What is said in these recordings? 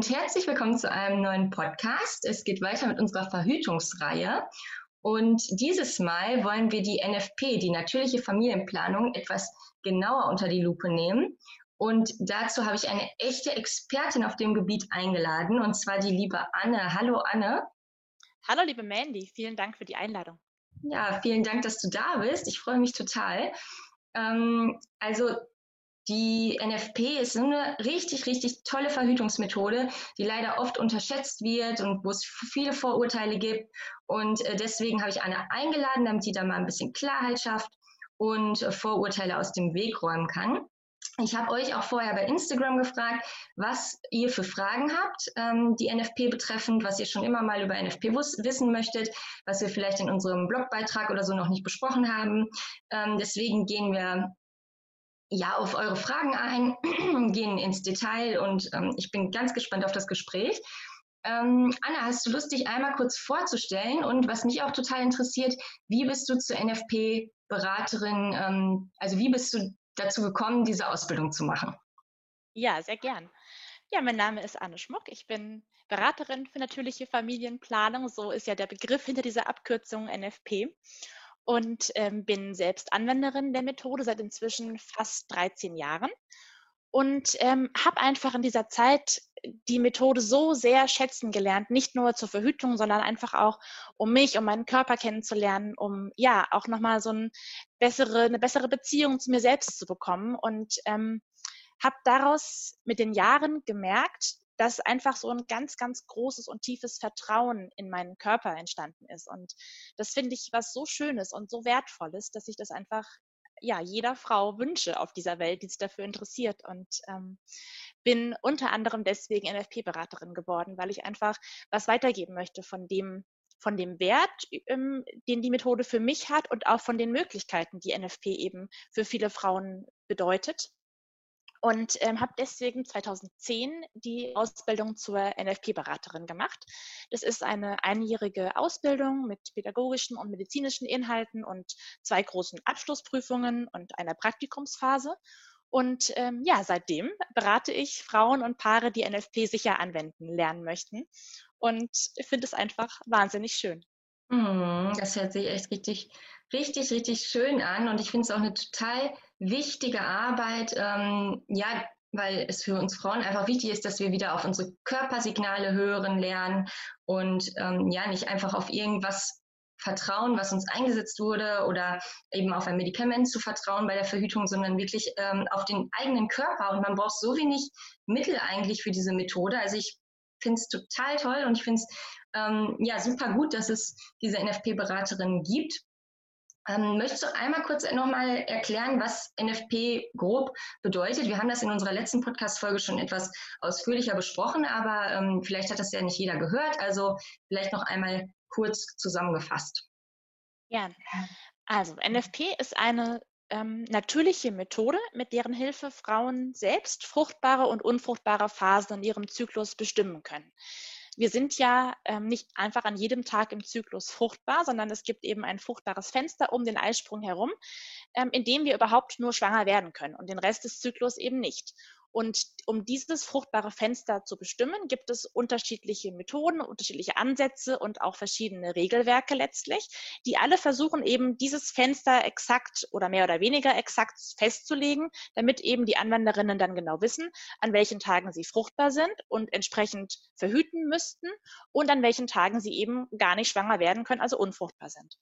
Und herzlich willkommen zu einem neuen Podcast. Es geht weiter mit unserer Verhütungsreihe. Und dieses Mal wollen wir die NFP, die natürliche Familienplanung, etwas genauer unter die Lupe nehmen. Und dazu habe ich eine echte Expertin auf dem Gebiet eingeladen, und zwar die liebe Anne. Hallo Anne. Hallo liebe Mandy, vielen Dank für die Einladung. Ja, vielen Dank, dass du da bist. Ich freue mich total. Ähm, also die NFP ist eine richtig, richtig tolle Verhütungsmethode, die leider oft unterschätzt wird und wo es viele Vorurteile gibt. Und äh, deswegen habe ich Anna eingeladen, damit sie da mal ein bisschen Klarheit schafft und äh, Vorurteile aus dem Weg räumen kann. Ich habe euch auch vorher bei Instagram gefragt, was ihr für Fragen habt, ähm, die NFP betreffend, was ihr schon immer mal über NFP wissen möchtet, was wir vielleicht in unserem Blogbeitrag oder so noch nicht besprochen haben. Ähm, deswegen gehen wir ja auf eure Fragen ein, gehen ins Detail und ähm, ich bin ganz gespannt auf das Gespräch. Ähm, Anna, hast du Lust, dich einmal kurz vorzustellen? Und was mich auch total interessiert, wie bist du zur NFP-Beraterin, ähm, also wie bist du dazu gekommen, diese Ausbildung zu machen? Ja, sehr gern. Ja, mein Name ist Anne Schmuck. Ich bin Beraterin für natürliche Familienplanung. So ist ja der Begriff hinter dieser Abkürzung NFP und ähm, bin selbst Anwenderin der Methode seit inzwischen fast 13 Jahren und ähm, habe einfach in dieser Zeit die Methode so sehr schätzen gelernt, nicht nur zur Verhütung, sondern einfach auch, um mich, um meinen Körper kennenzulernen, um ja auch nochmal so ein bessere, eine bessere Beziehung zu mir selbst zu bekommen und ähm, habe daraus mit den Jahren gemerkt, dass einfach so ein ganz, ganz großes und tiefes Vertrauen in meinen Körper entstanden ist. Und das finde ich was so Schönes und so Wertvolles, dass ich das einfach ja, jeder Frau wünsche auf dieser Welt, die sich dafür interessiert. Und ähm, bin unter anderem deswegen NFP-Beraterin geworden, weil ich einfach was weitergeben möchte von dem, von dem Wert, ähm, den die Methode für mich hat und auch von den Möglichkeiten, die NFP eben für viele Frauen bedeutet und ähm, habe deswegen 2010 die Ausbildung zur NFP-Beraterin gemacht. Das ist eine einjährige Ausbildung mit pädagogischen und medizinischen Inhalten und zwei großen Abschlussprüfungen und einer Praktikumsphase. Und ähm, ja, seitdem berate ich Frauen und Paare, die NFP sicher anwenden lernen möchten. Und ich finde es einfach wahnsinnig schön. Mhm, das hört sich echt richtig, richtig, richtig schön an. Und ich finde es auch eine total wichtige Arbeit, ähm, ja, weil es für uns Frauen einfach wichtig ist, dass wir wieder auf unsere Körpersignale hören lernen und ähm, ja, nicht einfach auf irgendwas vertrauen, was uns eingesetzt wurde oder eben auf ein Medikament zu vertrauen bei der Verhütung, sondern wirklich ähm, auf den eigenen Körper. Und man braucht so wenig Mittel eigentlich für diese Methode. Also ich finde es total toll und ich finde es ähm, ja super gut, dass es diese NFP-Beraterin gibt. Ähm, möchtest du einmal kurz nochmal erklären, was NFP grob bedeutet? Wir haben das in unserer letzten Podcast-Folge schon etwas ausführlicher besprochen, aber ähm, vielleicht hat das ja nicht jeder gehört. Also vielleicht noch einmal kurz zusammengefasst. Gern. Also NFP ist eine ähm, natürliche Methode, mit deren Hilfe Frauen selbst fruchtbare und unfruchtbare Phasen in ihrem Zyklus bestimmen können wir sind ja ähm, nicht einfach an jedem Tag im Zyklus fruchtbar, sondern es gibt eben ein fruchtbares Fenster um den Eisprung herum, ähm, in dem wir überhaupt nur schwanger werden können und den Rest des Zyklus eben nicht. Und um dieses fruchtbare Fenster zu bestimmen, gibt es unterschiedliche Methoden, unterschiedliche Ansätze und auch verschiedene Regelwerke letztlich, die alle versuchen eben dieses Fenster exakt oder mehr oder weniger exakt festzulegen, damit eben die Anwenderinnen dann genau wissen, an welchen Tagen sie fruchtbar sind und entsprechend verhüten müssten und an welchen Tagen sie eben gar nicht schwanger werden können, also unfruchtbar sind.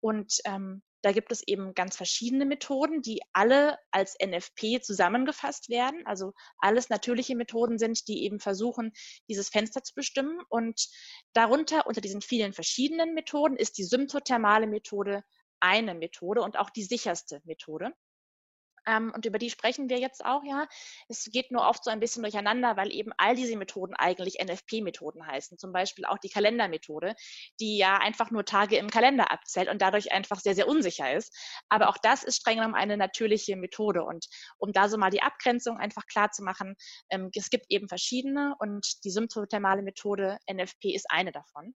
Und ähm, da gibt es eben ganz verschiedene Methoden, die alle als NFP zusammengefasst werden. Also alles natürliche Methoden sind, die eben versuchen, dieses Fenster zu bestimmen. Und darunter, unter diesen vielen verschiedenen Methoden, ist die symptothermale Methode eine Methode und auch die sicherste Methode. Ähm, und über die sprechen wir jetzt auch, ja. Es geht nur oft so ein bisschen durcheinander, weil eben all diese Methoden eigentlich NFP-Methoden heißen. Zum Beispiel auch die Kalendermethode, die ja einfach nur Tage im Kalender abzählt und dadurch einfach sehr, sehr unsicher ist. Aber auch das ist streng genommen eine natürliche Methode. Und um da so mal die Abgrenzung einfach klar zu machen, ähm, es gibt eben verschiedene und die symptothermale Methode NFP ist eine davon.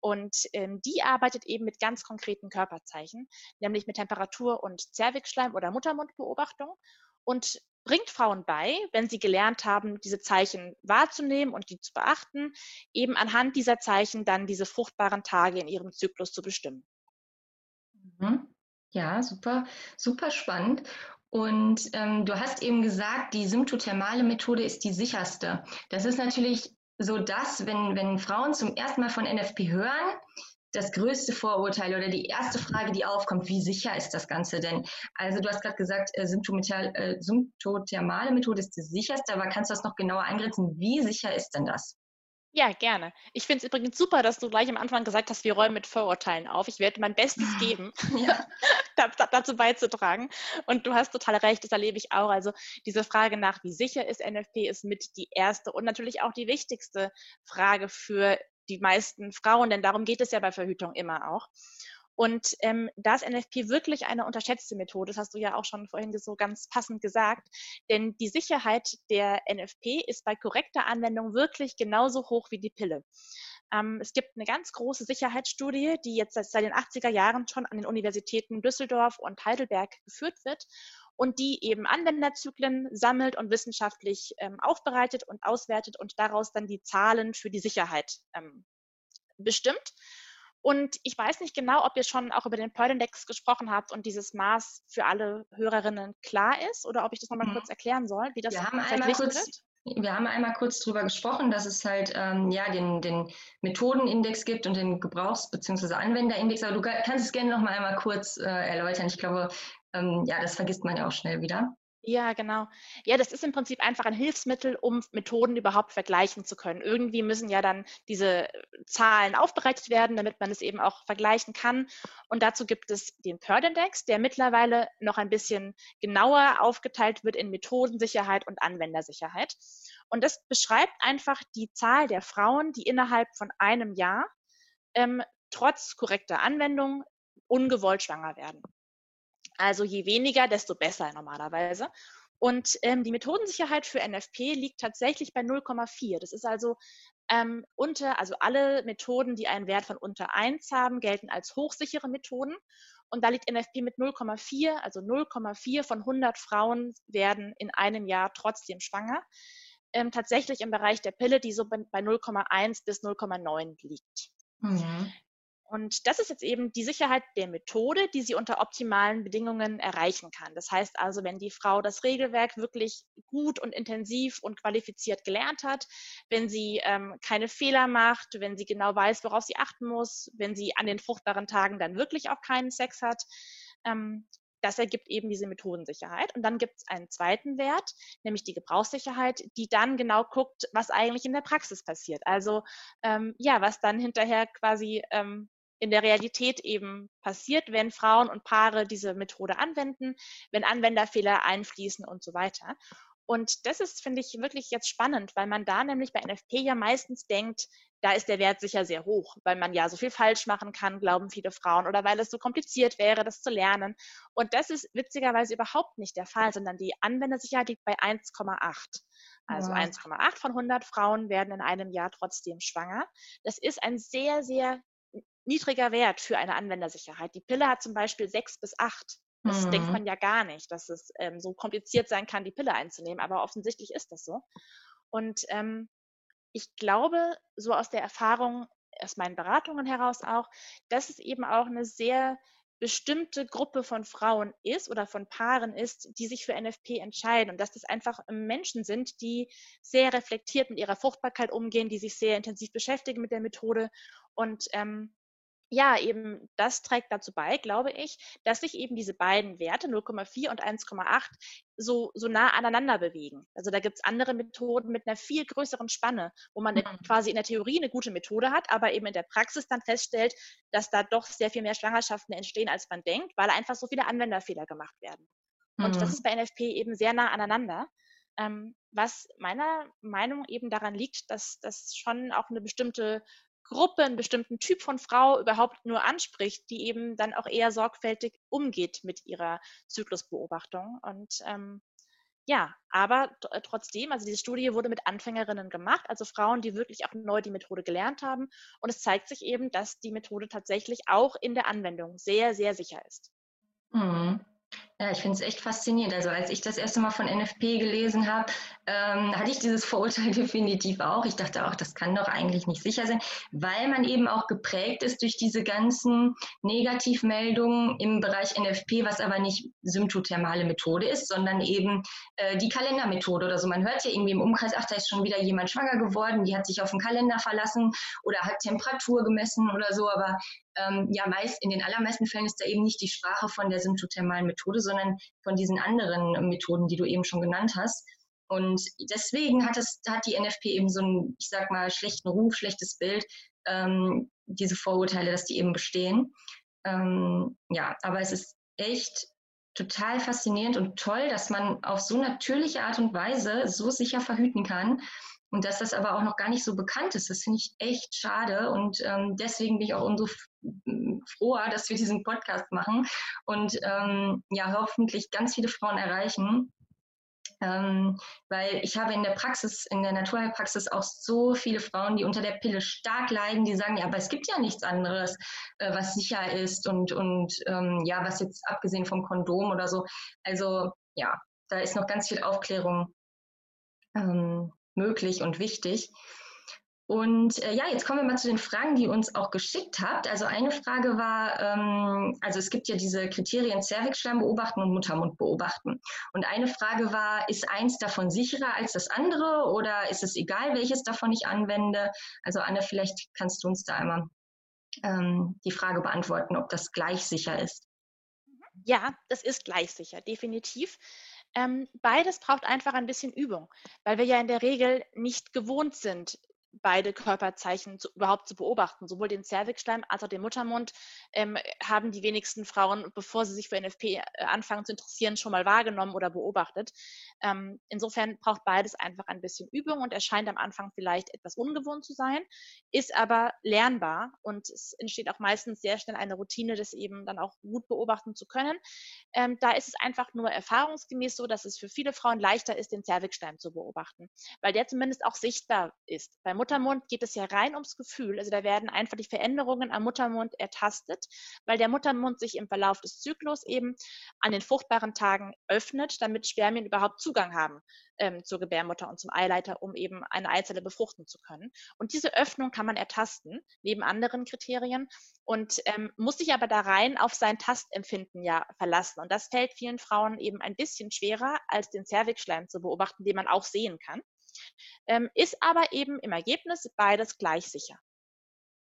Und ähm, die arbeitet eben mit ganz konkreten Körperzeichen, nämlich mit Temperatur- und Zervixschleim- oder Muttermundbeobachtung und bringt Frauen bei, wenn sie gelernt haben, diese Zeichen wahrzunehmen und die zu beachten, eben anhand dieser Zeichen dann diese fruchtbaren Tage in ihrem Zyklus zu bestimmen. Mhm. Ja, super, super spannend. Und ähm, du hast eben gesagt, die symptothermale Methode ist die sicherste. Das ist natürlich so dass, wenn, wenn Frauen zum ersten Mal von NFP hören, das größte Vorurteil oder die erste Frage, die aufkommt, wie sicher ist das Ganze denn? Also du hast gerade gesagt, äh, äh, symptothermale Methode ist die sicherste, aber kannst du das noch genauer eingrenzen? Wie sicher ist denn das? Ja, gerne. Ich finde es übrigens super, dass du gleich am Anfang gesagt hast, wir räumen mit Vorurteilen auf. Ich werde mein Bestes geben, ja. dazu beizutragen. Und du hast total recht, das erlebe ich auch. Also diese Frage nach, wie sicher ist NFP, ist mit die erste und natürlich auch die wichtigste Frage für die meisten Frauen, denn darum geht es ja bei Verhütung immer auch. Und ähm, da ist NFP wirklich eine unterschätzte Methode, das hast du ja auch schon vorhin so ganz passend gesagt, denn die Sicherheit der NFP ist bei korrekter Anwendung wirklich genauso hoch wie die Pille. Ähm, es gibt eine ganz große Sicherheitsstudie, die jetzt seit den 80er Jahren schon an den Universitäten Düsseldorf und Heidelberg geführt wird und die eben Anwenderzyklen sammelt und wissenschaftlich ähm, aufbereitet und auswertet und daraus dann die Zahlen für die Sicherheit ähm, bestimmt. Und ich weiß nicht genau, ob ihr schon auch über den Pearl-Index gesprochen habt und dieses Maß für alle Hörerinnen klar ist oder ob ich das nochmal mhm. kurz erklären soll, wie das wir haben einmal kurz, wird. Wir haben einmal kurz darüber gesprochen, dass es halt ähm, ja, den, den Methodenindex gibt und den Gebrauchs- bzw. Anwenderindex. Aber du kannst es gerne nochmal einmal kurz äh, erläutern. Ich glaube, ähm, ja, das vergisst man ja auch schnell wieder. Ja, genau. Ja, das ist im Prinzip einfach ein Hilfsmittel, um Methoden überhaupt vergleichen zu können. Irgendwie müssen ja dann diese äh, Zahlen aufbereitet werden, damit man es eben auch vergleichen kann. Und dazu gibt es den Pearl-Index, der mittlerweile noch ein bisschen genauer aufgeteilt wird in Methodensicherheit und Anwendersicherheit. Und das beschreibt einfach die Zahl der Frauen, die innerhalb von einem Jahr ähm, trotz korrekter Anwendung ungewollt schwanger werden. Also je weniger, desto besser normalerweise. Und ähm, die Methodensicherheit für NFP liegt tatsächlich bei 0,4. Das ist also ähm, unter, also alle Methoden, die einen Wert von unter 1 haben, gelten als hochsichere Methoden. Und da liegt NFP mit 0,4, also 0,4 von 100 Frauen werden in einem Jahr trotzdem schwanger. Ähm, tatsächlich im Bereich der Pille, die so bei 0,1 bis 0,9 liegt. Mhm. Und das ist jetzt eben die Sicherheit der Methode, die sie unter optimalen Bedingungen erreichen kann. Das heißt also, wenn die Frau das Regelwerk wirklich gut und intensiv und qualifiziert gelernt hat, wenn sie ähm, keine Fehler macht, wenn sie genau weiß, worauf sie achten muss, wenn sie an den fruchtbaren Tagen dann wirklich auch keinen Sex hat, ähm, das ergibt eben diese Methodensicherheit. Und dann gibt es einen zweiten Wert, nämlich die Gebrauchssicherheit, die dann genau guckt, was eigentlich in der Praxis passiert. Also ähm, ja, was dann hinterher quasi ähm, in der Realität eben passiert, wenn Frauen und Paare diese Methode anwenden, wenn Anwenderfehler einfließen und so weiter. Und das ist, finde ich, wirklich jetzt spannend, weil man da nämlich bei NFP ja meistens denkt, da ist der Wert sicher sehr hoch, weil man ja so viel falsch machen kann, glauben viele Frauen, oder weil es so kompliziert wäre, das zu lernen. Und das ist witzigerweise überhaupt nicht der Fall, sondern die Anwendersicherheit liegt bei 1,8. Also wow. 1,8 von 100 Frauen werden in einem Jahr trotzdem schwanger. Das ist ein sehr, sehr niedriger Wert für eine Anwendersicherheit. Die Pille hat zum Beispiel sechs bis acht. Das mhm. denkt man ja gar nicht, dass es ähm, so kompliziert sein kann, die Pille einzunehmen, aber offensichtlich ist das so. Und ähm, ich glaube, so aus der Erfahrung, aus meinen Beratungen heraus auch, dass es eben auch eine sehr bestimmte Gruppe von Frauen ist oder von Paaren ist, die sich für NFP entscheiden und dass das einfach Menschen sind, die sehr reflektiert mit ihrer Fruchtbarkeit umgehen, die sich sehr intensiv beschäftigen mit der Methode und ähm, ja, eben das trägt dazu bei, glaube ich, dass sich eben diese beiden Werte 0,4 und 1,8 so, so nah aneinander bewegen. Also da gibt es andere Methoden mit einer viel größeren Spanne, wo man mhm. quasi in der Theorie eine gute Methode hat, aber eben in der Praxis dann feststellt, dass da doch sehr viel mehr Schwangerschaften entstehen, als man denkt, weil einfach so viele Anwenderfehler gemacht werden. Mhm. Und das mhm. ist bei NFP eben sehr nah aneinander. Ähm, was meiner Meinung eben daran liegt, dass das schon auch eine bestimmte Gruppe, einen bestimmten Typ von Frau überhaupt nur anspricht, die eben dann auch eher sorgfältig umgeht mit ihrer Zyklusbeobachtung. Und ähm, ja, aber äh, trotzdem, also diese Studie wurde mit Anfängerinnen gemacht, also Frauen, die wirklich auch neu die Methode gelernt haben. Und es zeigt sich eben, dass die Methode tatsächlich auch in der Anwendung sehr, sehr sicher ist. Mhm. Ja, ich finde es echt faszinierend. Also als ich das erste Mal von NFP gelesen habe, ähm, hatte ich dieses Vorurteil definitiv auch. Ich dachte auch, das kann doch eigentlich nicht sicher sein, weil man eben auch geprägt ist durch diese ganzen Negativmeldungen im Bereich NFP, was aber nicht symptothermale Methode ist, sondern eben äh, die Kalendermethode oder so. Man hört ja irgendwie im Umkreis, ach, da ist schon wieder jemand schwanger geworden, die hat sich auf den Kalender verlassen oder hat Temperatur gemessen oder so, aber ähm, ja, meist, in den allermeisten Fällen ist da eben nicht die Sprache von der symptothermalen Methode, sondern von diesen anderen Methoden, die du eben schon genannt hast. Und deswegen hat, es, hat die NFP eben so einen, ich sag mal, schlechten Ruf, schlechtes Bild, ähm, diese Vorurteile, dass die eben bestehen. Ähm, ja, aber es ist echt total faszinierend und toll, dass man auf so natürliche Art und Weise so sicher verhüten kann. Und dass das aber auch noch gar nicht so bekannt ist, das finde ich echt schade. Und ähm, deswegen bin ich auch umso froher, dass wir diesen Podcast machen und ähm, ja, hoffentlich ganz viele Frauen erreichen. Ähm, weil ich habe in der Praxis, in der Naturheilpraxis auch so viele Frauen, die unter der Pille stark leiden, die sagen, ja, aber es gibt ja nichts anderes, äh, was sicher ist und, und ähm, ja, was jetzt abgesehen vom Kondom oder so. Also ja, da ist noch ganz viel Aufklärung ähm, möglich und wichtig. Und äh, ja, jetzt kommen wir mal zu den Fragen, die ihr uns auch geschickt habt. Also eine Frage war, ähm, also es gibt ja diese Kriterien Zervixschleim beobachten und Muttermund beobachten. Und eine Frage war, ist eins davon sicherer als das andere oder ist es egal, welches davon ich anwende? Also Anne, vielleicht kannst du uns da einmal ähm, die Frage beantworten, ob das gleich sicher ist. Ja, das ist gleich sicher, definitiv. Ähm, beides braucht einfach ein bisschen Übung, weil wir ja in der Regel nicht gewohnt sind, beide Körperzeichen zu, überhaupt zu beobachten. Sowohl den Zervixschleim als auch den Muttermund ähm, haben die wenigsten Frauen, bevor sie sich für NFP äh, anfangen zu interessieren, schon mal wahrgenommen oder beobachtet. Ähm, insofern braucht beides einfach ein bisschen Übung und erscheint am Anfang vielleicht etwas ungewohnt zu sein, ist aber lernbar und es entsteht auch meistens sehr schnell eine Routine, das eben dann auch gut beobachten zu können. Ähm, da ist es einfach nur erfahrungsgemäß so, dass es für viele Frauen leichter ist, den Zervixschleim zu beobachten, weil der zumindest auch sichtbar ist. Beim Muttermund geht es ja rein ums Gefühl. Also da werden einfach die Veränderungen am Muttermund ertastet, weil der Muttermund sich im Verlauf des Zyklus eben an den fruchtbaren Tagen öffnet, damit Spermien überhaupt Zugang haben ähm, zur Gebärmutter und zum Eileiter, um eben eine Eizelle befruchten zu können. Und diese Öffnung kann man ertasten, neben anderen Kriterien, und ähm, muss sich aber da rein auf sein Tastempfinden ja verlassen. Und das fällt vielen Frauen eben ein bisschen schwerer, als den Zervixschleim zu beobachten, den man auch sehen kann ähm, ist aber eben im Ergebnis beides gleich sicher.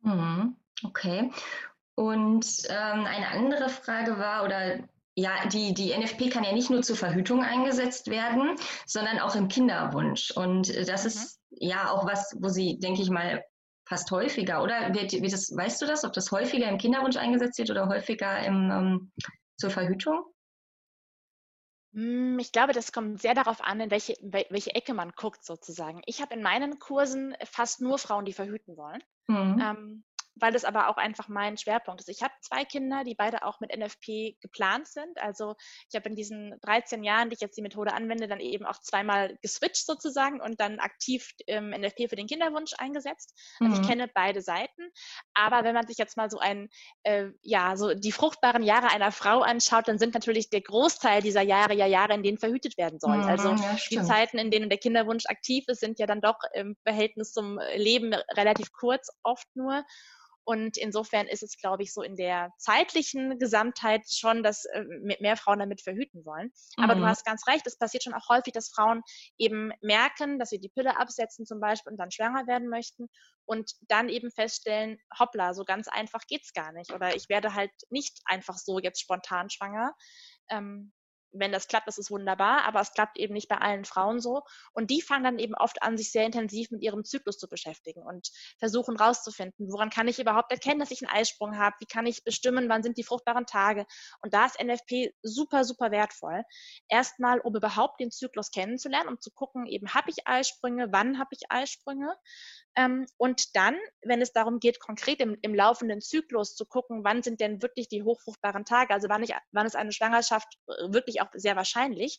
Mhm. Okay. Und ähm, eine andere Frage war, oder ja, die, die NFP kann ja nicht nur zur Verhütung eingesetzt werden, sondern auch im Kinderwunsch. Und das mhm. ist ja auch was, wo sie, denke ich mal, fast häufiger, oder? Wird, wird das, weißt du das, ob das häufiger im Kinderwunsch eingesetzt wird oder häufiger im, ähm, zur Verhütung? Hm, ich glaube, das kommt sehr darauf an, in welche, welche Ecke man guckt, sozusagen. Ich habe in meinen Kursen fast nur Frauen, die verhüten wollen. Mhm. Ähm, weil das aber auch einfach mein Schwerpunkt ist. Ich habe zwei Kinder, die beide auch mit NFP geplant sind. Also ich habe in diesen 13 Jahren, die ich jetzt die Methode anwende, dann eben auch zweimal geswitcht sozusagen und dann aktiv ähm, NFP für den Kinderwunsch eingesetzt. Also mhm. ich kenne beide Seiten. Aber wenn man sich jetzt mal so ein, äh, ja, so die fruchtbaren Jahre einer Frau anschaut, dann sind natürlich der Großteil dieser Jahre ja Jahre, in denen verhütet werden soll. Mhm, also ja, die Zeiten, in denen der Kinderwunsch aktiv ist, sind ja dann doch im Verhältnis zum Leben relativ kurz oft nur. Und insofern ist es, glaube ich, so in der zeitlichen Gesamtheit schon, dass äh, mehr Frauen damit verhüten wollen. Aber mhm. du hast ganz recht, es passiert schon auch häufig, dass Frauen eben merken, dass sie die Pille absetzen zum Beispiel und dann schwanger werden möchten und dann eben feststellen, hoppla, so ganz einfach geht's gar nicht. Oder ich werde halt nicht einfach so jetzt spontan schwanger. Ähm, wenn das klappt, das ist wunderbar, aber es klappt eben nicht bei allen Frauen so. Und die fangen dann eben oft an, sich sehr intensiv mit ihrem Zyklus zu beschäftigen und versuchen rauszufinden, woran kann ich überhaupt erkennen, dass ich einen Eisprung habe, wie kann ich bestimmen, wann sind die fruchtbaren Tage. Und da ist NFP super, super wertvoll. Erstmal, um überhaupt den Zyklus kennenzulernen, um zu gucken, eben habe ich Eisprünge, wann habe ich Eisprünge. Ähm, und dann, wenn es darum geht, konkret im, im, laufenden Zyklus zu gucken, wann sind denn wirklich die hochfruchtbaren Tage, also wann, ich, wann ist eine Schwangerschaft äh, wirklich auch sehr wahrscheinlich,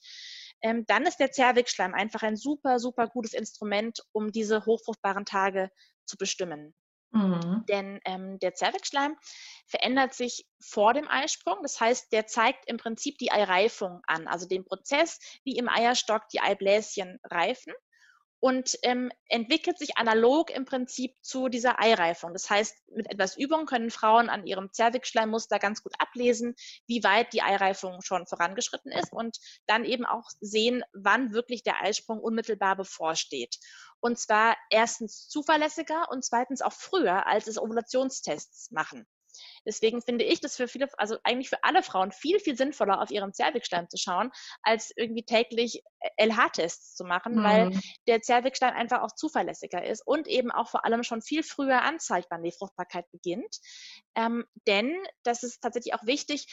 ähm, dann ist der Zervixschleim einfach ein super, super gutes Instrument, um diese hochfruchtbaren Tage zu bestimmen. Mhm. Denn ähm, der Zervixschleim verändert sich vor dem Eisprung. Das heißt, der zeigt im Prinzip die Eireifung an, also den Prozess, wie im Eierstock die Eibläschen reifen und ähm, entwickelt sich analog im Prinzip zu dieser Eireifung. Das heißt, mit etwas Übung können Frauen an ihrem Zervixschleimmuster ganz gut ablesen, wie weit die Eireifung schon vorangeschritten ist und dann eben auch sehen, wann wirklich der Eisprung unmittelbar bevorsteht. Und zwar erstens zuverlässiger und zweitens auch früher, als es Ovulationstests machen. Deswegen finde ich das für viele, also eigentlich für alle Frauen viel, viel sinnvoller, auf ihren Zervixstein zu schauen, als irgendwie täglich LH-Tests zu machen, mhm. weil der Zervixstein einfach auch zuverlässiger ist und eben auch vor allem schon viel früher anzeigt, wann die Fruchtbarkeit beginnt. Ähm, denn, das ist tatsächlich auch wichtig,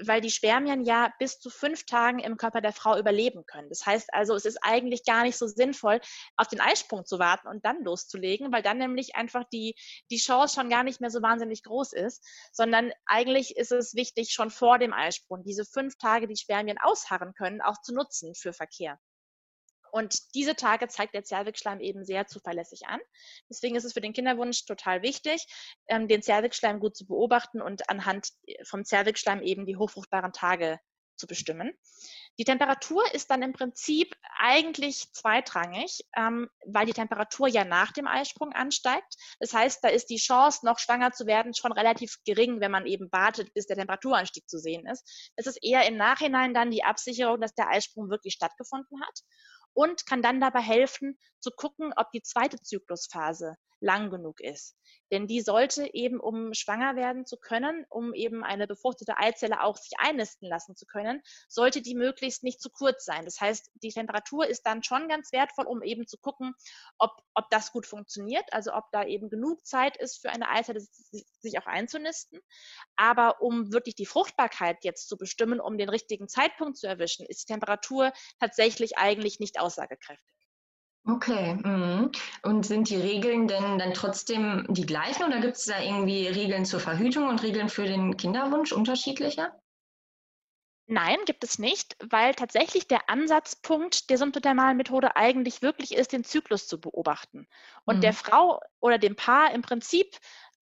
weil die Spermien ja bis zu fünf Tagen im Körper der Frau überleben können. Das heißt also, es ist eigentlich gar nicht so sinnvoll, auf den Eisprung zu warten und dann loszulegen, weil dann nämlich einfach die, die Chance schon gar nicht mehr so wahnsinnig groß ist, sondern eigentlich ist es wichtig, schon vor dem Eisprung diese fünf Tage, die Spermien ausharren können, auch zu nutzen für Verkehr. Und diese Tage zeigt der Zervixschleim eben sehr zuverlässig an. Deswegen ist es für den Kinderwunsch total wichtig, ähm, den Zervixschleim gut zu beobachten und anhand äh, vom Zervixschleim eben die hochfruchtbaren Tage zu bestimmen. Die Temperatur ist dann im Prinzip eigentlich zweitrangig, ähm, weil die Temperatur ja nach dem Eisprung ansteigt. Das heißt, da ist die Chance, noch schwanger zu werden, schon relativ gering, wenn man eben wartet, bis der Temperaturanstieg zu sehen ist. Es ist eher im Nachhinein dann die Absicherung, dass der Eisprung wirklich stattgefunden hat und kann dann dabei helfen, zu gucken, ob die zweite Zyklusphase lang genug ist. Denn die sollte eben, um schwanger werden zu können, um eben eine befruchtete Eizelle auch sich einnisten lassen zu können, sollte die möglichst nicht zu kurz sein. Das heißt, die Temperatur ist dann schon ganz wertvoll, um eben zu gucken, ob, ob das gut funktioniert, also ob da eben genug Zeit ist für eine Eizelle, sich auch einzunisten. Aber um wirklich die Fruchtbarkeit jetzt zu bestimmen, um den richtigen Zeitpunkt zu erwischen, ist die Temperatur tatsächlich eigentlich nicht aussagekräftig. Okay. Mhm. Und sind die Regeln denn dann trotzdem die gleichen oder gibt es da irgendwie Regeln zur Verhütung und Regeln für den Kinderwunsch unterschiedliche? Nein, gibt es nicht, weil tatsächlich der Ansatzpunkt der symptothermalen Methode eigentlich wirklich ist, den Zyklus zu beobachten und mhm. der Frau oder dem Paar im Prinzip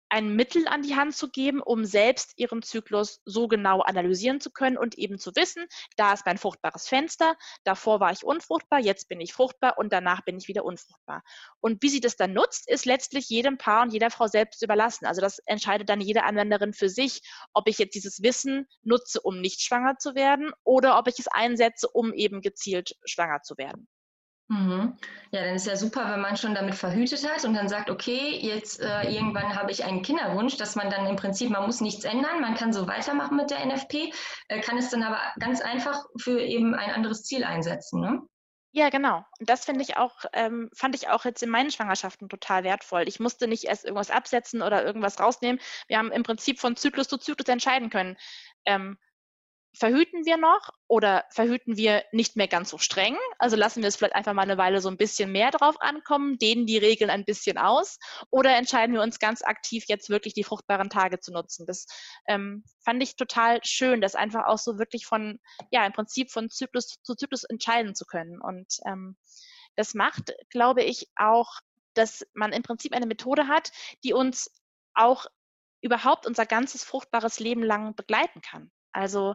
ein Mittel an die Hand zu geben, um selbst ihren Zyklus so genau analysieren zu können und eben zu wissen, da ist mein fruchtbares Fenster, davor war ich unfruchtbar, jetzt bin ich fruchtbar und danach bin ich wieder unfruchtbar. Und wie sie das dann nutzt, ist letztlich jedem Paar und jeder Frau selbst überlassen. Also das entscheidet dann jede Anwenderin für sich, ob ich jetzt dieses Wissen nutze, um nicht schwanger zu werden oder ob ich es einsetze, um eben gezielt schwanger zu werden. Mhm. Ja, dann ist ja super, wenn man schon damit verhütet hat und dann sagt, okay, jetzt äh, irgendwann habe ich einen Kinderwunsch, dass man dann im Prinzip, man muss nichts ändern, man kann so weitermachen mit der NFP, äh, kann es dann aber ganz einfach für eben ein anderes Ziel einsetzen, ne? Ja, genau. Und das finde ich auch, ähm, fand ich auch jetzt in meinen Schwangerschaften total wertvoll. Ich musste nicht erst irgendwas absetzen oder irgendwas rausnehmen. Wir haben im Prinzip von Zyklus zu Zyklus entscheiden können. Ähm, verhüten wir noch oder verhüten wir nicht mehr ganz so streng? Also lassen wir es vielleicht einfach mal eine Weile so ein bisschen mehr drauf ankommen, dehnen die Regeln ein bisschen aus oder entscheiden wir uns ganz aktiv jetzt wirklich die fruchtbaren Tage zu nutzen? Das ähm, fand ich total schön, das einfach auch so wirklich von, ja, im Prinzip von Zyklus zu Zyklus entscheiden zu können. Und ähm, das macht, glaube ich, auch, dass man im Prinzip eine Methode hat, die uns auch überhaupt unser ganzes fruchtbares Leben lang begleiten kann. Also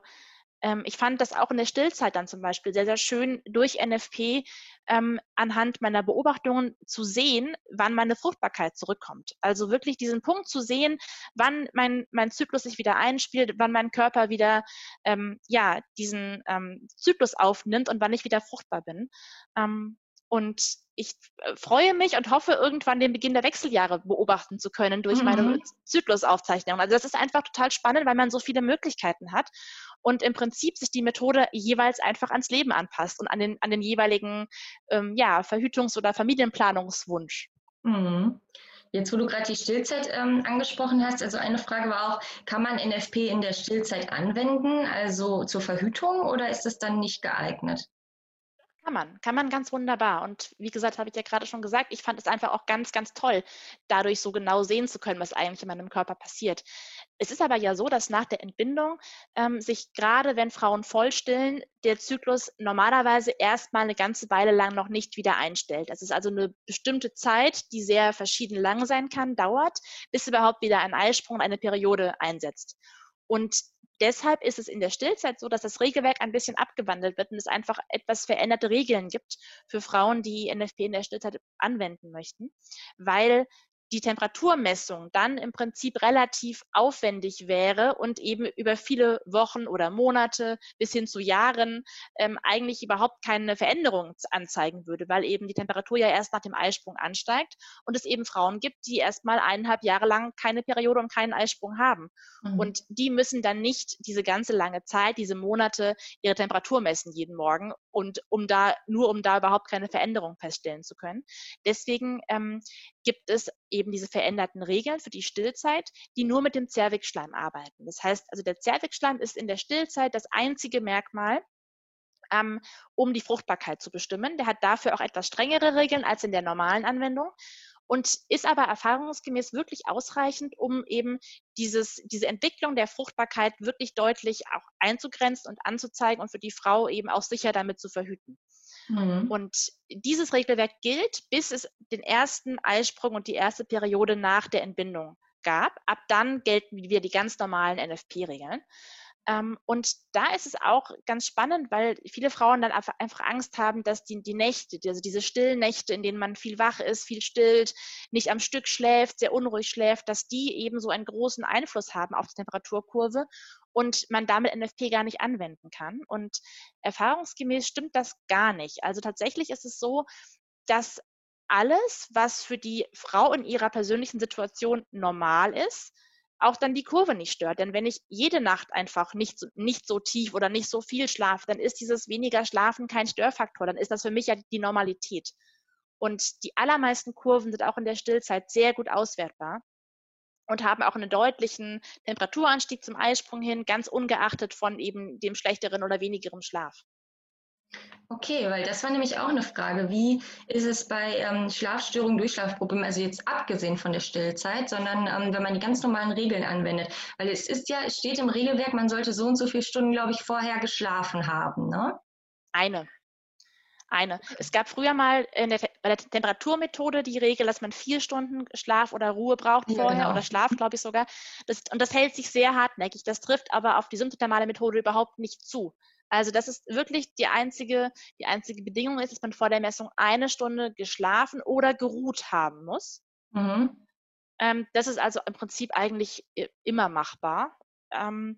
ähm, ich fand das auch in der Stillzeit dann zum Beispiel sehr, sehr schön durch NFP ähm, anhand meiner Beobachtungen zu sehen, wann meine Fruchtbarkeit zurückkommt. Also wirklich diesen Punkt zu sehen, wann mein, mein Zyklus sich wieder einspielt, wann mein Körper wieder ähm, ja, diesen ähm, Zyklus aufnimmt und wann ich wieder fruchtbar bin. Und ich äh, freue mich und hoffe, irgendwann den Beginn der Wechseljahre beobachten zu können durch mhm. meine Zyklusaufzeichnung. Also das ist einfach total spannend, weil man so viele Möglichkeiten hat und im Prinzip sich die Methode jeweils einfach ans Leben anpasst und an den, an den jeweiligen ähm, ja, Verhütungs- oder Familienplanungswunsch. Mhm. Jetzt, wo du gerade die Stillzeit ähm, angesprochen hast, also eine Frage war auch, kann man NFP in der Stillzeit anwenden, also zur Verhütung, oder ist es dann nicht geeignet? Kann man, kann man ganz wunderbar. Und wie gesagt, habe ich ja gerade schon gesagt, ich fand es einfach auch ganz, ganz toll, dadurch so genau sehen zu können, was eigentlich in meinem Körper passiert. Es ist aber ja so, dass nach der Entbindung ähm, sich gerade, wenn Frauen vollstillen, der Zyklus normalerweise erstmal eine ganze Weile lang noch nicht wieder einstellt. Das ist also eine bestimmte Zeit, die sehr verschieden lang sein kann, dauert, bis überhaupt wieder ein Eisprung, eine Periode einsetzt. Und deshalb ist es in der Stillzeit so, dass das Regelwerk ein bisschen abgewandelt wird und es einfach etwas veränderte Regeln gibt für Frauen, die NFP in der Stillzeit anwenden möchten, weil die Temperaturmessung dann im Prinzip relativ aufwendig wäre und eben über viele Wochen oder Monate bis hin zu Jahren ähm, eigentlich überhaupt keine Veränderung anzeigen würde, weil eben die Temperatur ja erst nach dem Eisprung ansteigt und es eben Frauen gibt, die erst mal eineinhalb Jahre lang keine Periode und keinen Eisprung haben. Mhm. Und die müssen dann nicht diese ganze lange Zeit, diese Monate ihre Temperatur messen jeden Morgen und um da, nur um da überhaupt keine Veränderung feststellen zu können. Deswegen ähm, gibt es eben diese veränderten Regeln für die Stillzeit, die nur mit dem Zervixschleim arbeiten. Das heißt, also der Zervixschleim ist in der Stillzeit das einzige Merkmal, ähm, um die Fruchtbarkeit zu bestimmen. Der hat dafür auch etwas strengere Regeln als in der normalen Anwendung und ist aber erfahrungsgemäß wirklich ausreichend, um eben dieses, diese Entwicklung der Fruchtbarkeit wirklich deutlich auch einzugrenzen und anzuzeigen und für die Frau eben auch sicher damit zu verhüten. Mhm. Und dieses Regelwerk gilt, bis es den ersten Eisprung und die erste Periode nach der Entbindung gab. Ab dann gelten wieder die ganz normalen NFP-Regeln. Ähm, und da ist es auch ganz spannend, weil viele Frauen dann einfach, Angst haben, dass die, die Nächte, also diese stillen Nächte, in denen man viel wach ist, viel stillt, nicht am Stück schläft, sehr unruhig schläft, dass die eben so einen großen Einfluss haben auf die Temperaturkurve und man damit NFP gar nicht anwenden kann. Und erfahrungsgemäß stimmt das gar nicht. Also tatsächlich ist es so, dass alles, was für die Frau in ihrer persönlichen Situation normal ist, auch dann die Kurve nicht stört. Denn wenn ich jede Nacht einfach nicht so, nicht so tief oder nicht so viel schlafe, dann ist dieses weniger Schlafen kein Störfaktor. Dann ist das für mich ja die Normalität. Und die allermeisten Kurven sind auch in der Stillzeit sehr gut auswertbar und haben auch einen deutlichen Temperaturanstieg zum Eisprung hin, ganz ungeachtet von eben dem schlechteren oder wenigeren Schlaf. Okay, weil das war nämlich auch eine Frage. Wie ist es bei ähm, Schlafstörungen, Durchschlafproblemen, also jetzt abgesehen von der Stillzeit, sondern ähm, wenn man die ganz normalen Regeln anwendet? Weil es ist ja, es steht im Regelwerk, man sollte so und so viele Stunden, glaube ich, vorher geschlafen haben, ne? Eine eine. Es gab früher mal in der, bei der Temperaturmethode die Regel, dass man vier Stunden Schlaf oder Ruhe braucht ja, vorher genau. oder Schlaf, glaube ich sogar. Das, und das hält sich sehr hartnäckig. Das trifft aber auf die symptothermale Methode überhaupt nicht zu. Also das ist wirklich die einzige, die einzige Bedingung ist, dass man vor der Messung eine Stunde geschlafen oder geruht haben muss. Mhm. Ähm, das ist also im Prinzip eigentlich immer machbar. Ähm,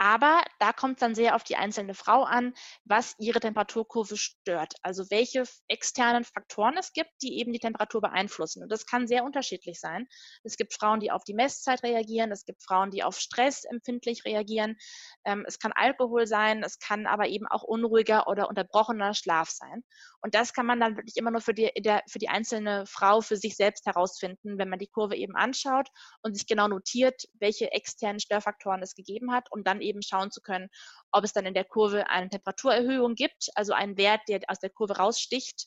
aber da kommt es dann sehr auf die einzelne Frau an, was ihre Temperaturkurve stört. Also welche externen Faktoren es gibt, die eben die Temperatur beeinflussen. Und das kann sehr unterschiedlich sein. Es gibt Frauen, die auf die Messzeit reagieren. Es gibt Frauen, die auf Stress empfindlich reagieren. Ähm, es kann Alkohol sein. Es kann aber eben auch unruhiger oder unterbrochener Schlaf sein. Und das kann man dann wirklich immer nur für die, für die einzelne Frau für sich selbst herausfinden, wenn man die Kurve eben anschaut und sich genau notiert, welche externen Störfaktoren es gegeben hat und dann eben eben schauen zu können, ob es dann in der Kurve eine Temperaturerhöhung gibt, also einen Wert, der aus der Kurve raussticht,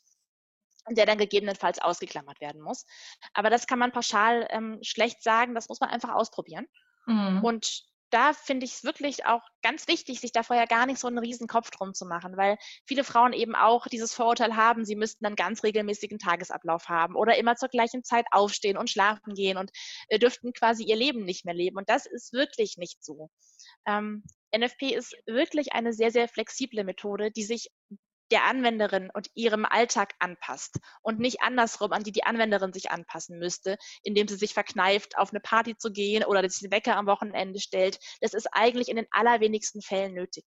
der dann gegebenenfalls ausgeklammert werden muss. Aber das kann man pauschal ähm, schlecht sagen, das muss man einfach ausprobieren. Mhm. Und da finde ich es wirklich auch ganz wichtig, sich da vorher gar nicht so einen riesen Kopf drum zu machen, weil viele Frauen eben auch dieses Vorurteil haben, sie müssten dann ganz regelmäßigen Tagesablauf haben oder immer zur gleichen Zeit aufstehen und schlafen gehen und äh, dürften quasi ihr Leben nicht mehr leben. Und das ist wirklich nicht so. Ähm, NFP ist wirklich eine sehr, sehr flexible Methode, die sich der Anwenderin und ihrem Alltag anpasst und nicht andersrum, an die die Anwenderin sich anpassen müsste, indem sie sich verkneift, auf eine Party zu gehen oder sich den Wecker am Wochenende stellt. Das ist eigentlich in den allerwenigsten Fällen nötig.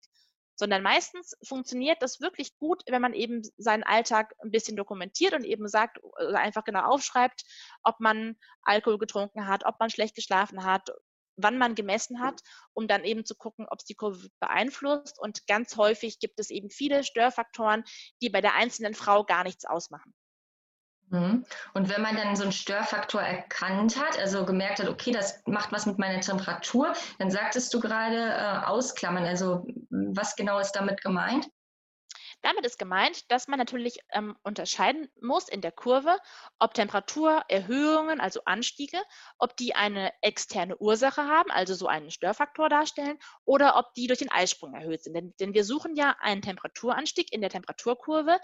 Sondern meistens funktioniert das wirklich gut, wenn man eben seinen Alltag ein bisschen dokumentiert und eben sagt, oder einfach genau aufschreibt, ob man Alkohol getrunken hat, ob man schlecht geschlafen hat, wann man gemessen hat, um dann eben zu gucken, ob es die Kurve beeinflusst. Und ganz häufig gibt es eben viele Störfaktoren, die bei der einzelnen Frau gar nichts ausmachen. Mhm. Und wenn man dann so einen Störfaktor erkannt hat, also gemerkt hat, okay, das macht was mit meiner Temperatur, dann sagtest du gerade äh, ausklammern. Also was genau ist damit gemeint? Damit ist gemeint, dass man natürlich ähm, unterscheiden muss in der Kurve, ob Temperaturerhöhungen, also Anstiege, ob die eine externe Ursache haben, also so einen Störfaktor darstellen, oder ob die durch den Eisprung erhöht sind. Denn, denn wir suchen ja einen Temperaturanstieg in der Temperaturkurve,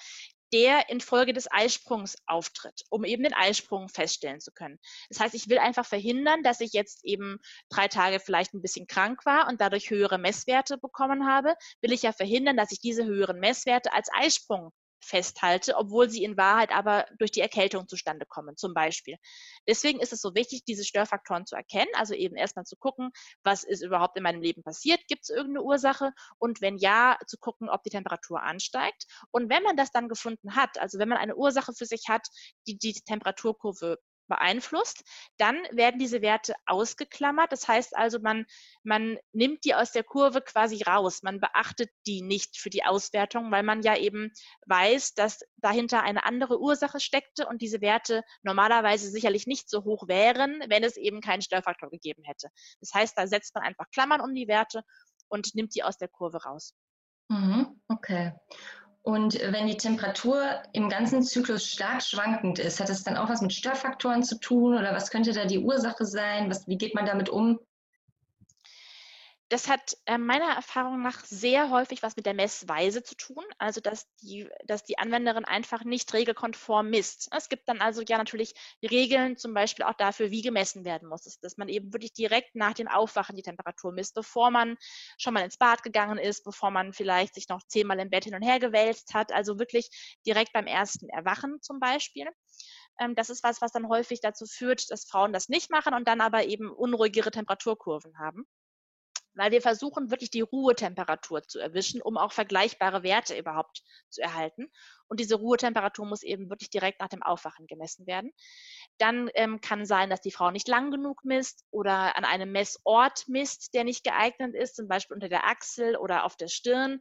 der infolge des Eisprungs auftritt, um eben den Eisprung feststellen zu können. Das heißt, ich will einfach verhindern, dass ich jetzt eben drei Tage vielleicht ein bisschen krank war und dadurch höhere Messwerte bekommen habe, will ich ja verhindern, dass ich diese höheren Messwerte als Eisprung festhalte, obwohl sie in Wahrheit aber durch die Erkältung zustande kommen, zum Beispiel. Deswegen ist es so wichtig, diese Störfaktoren zu erkennen, also eben erstmal zu gucken, was ist überhaupt in meinem Leben passiert, gibt es irgendeine Ursache und wenn ja, zu gucken, ob die Temperatur ansteigt. Und wenn man das dann gefunden hat, also wenn man eine Ursache für sich hat, die die Temperaturkurve beeinflusst, dann werden diese Werte ausgeklammert. Das heißt also, man, man nimmt die aus der Kurve quasi raus. Man beachtet die nicht für die Auswertung, weil man ja eben weiß, dass dahinter eine andere Ursache steckte und diese Werte normalerweise sicherlich nicht so hoch wären, wenn es eben keinen Störfaktor gegeben hätte. Das heißt, da setzt man einfach Klammern um die Werte und nimmt die aus der Kurve raus. Mhm, okay. Und wenn die Temperatur im ganzen Zyklus stark schwankend ist, hat es dann auch was mit Störfaktoren zu tun oder was könnte da die Ursache sein? Was, wie geht man damit um? Das hat äh, meiner Erfahrung nach sehr häufig was mit der Messweise zu tun, also dass die, dass die Anwenderin einfach nicht regelkonform misst. Es gibt dann also ja natürlich Regeln, zum Beispiel auch dafür, wie gemessen werden muss, dass man eben wirklich direkt nach dem Aufwachen die Temperatur misst, bevor man schon mal ins Bad gegangen ist, bevor man vielleicht sich noch zehnmal im Bett hin und her gewälzt hat, also wirklich direkt beim ersten Erwachen zum Beispiel. Ähm, das ist was, was dann häufig dazu führt, dass Frauen das nicht machen und dann aber eben unruhigere Temperaturkurven haben weil wir versuchen wirklich die Ruhetemperatur zu erwischen, um auch vergleichbare Werte überhaupt zu erhalten. Und diese Ruhetemperatur muss eben wirklich direkt nach dem Aufwachen gemessen werden. Dann ähm, kann sein, dass die Frau nicht lang genug misst oder an einem Messort misst, der nicht geeignet ist, zum Beispiel unter der Achsel oder auf der Stirn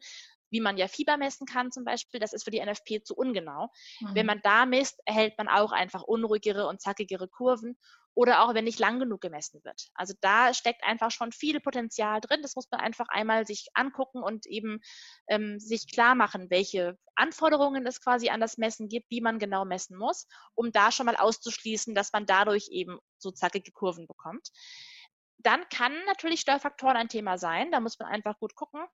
wie man ja Fieber messen kann zum Beispiel, das ist für die NFP zu ungenau. Mhm. Wenn man da misst, erhält man auch einfach unruhigere und zackigere Kurven oder auch wenn nicht lang genug gemessen wird. Also da steckt einfach schon viel Potenzial drin. Das muss man einfach einmal sich angucken und eben ähm, sich klar machen, welche Anforderungen es quasi an das Messen gibt, wie man genau messen muss, um da schon mal auszuschließen, dass man dadurch eben so zackige Kurven bekommt. Dann kann natürlich Störfaktoren ein Thema sein. Da muss man einfach gut gucken.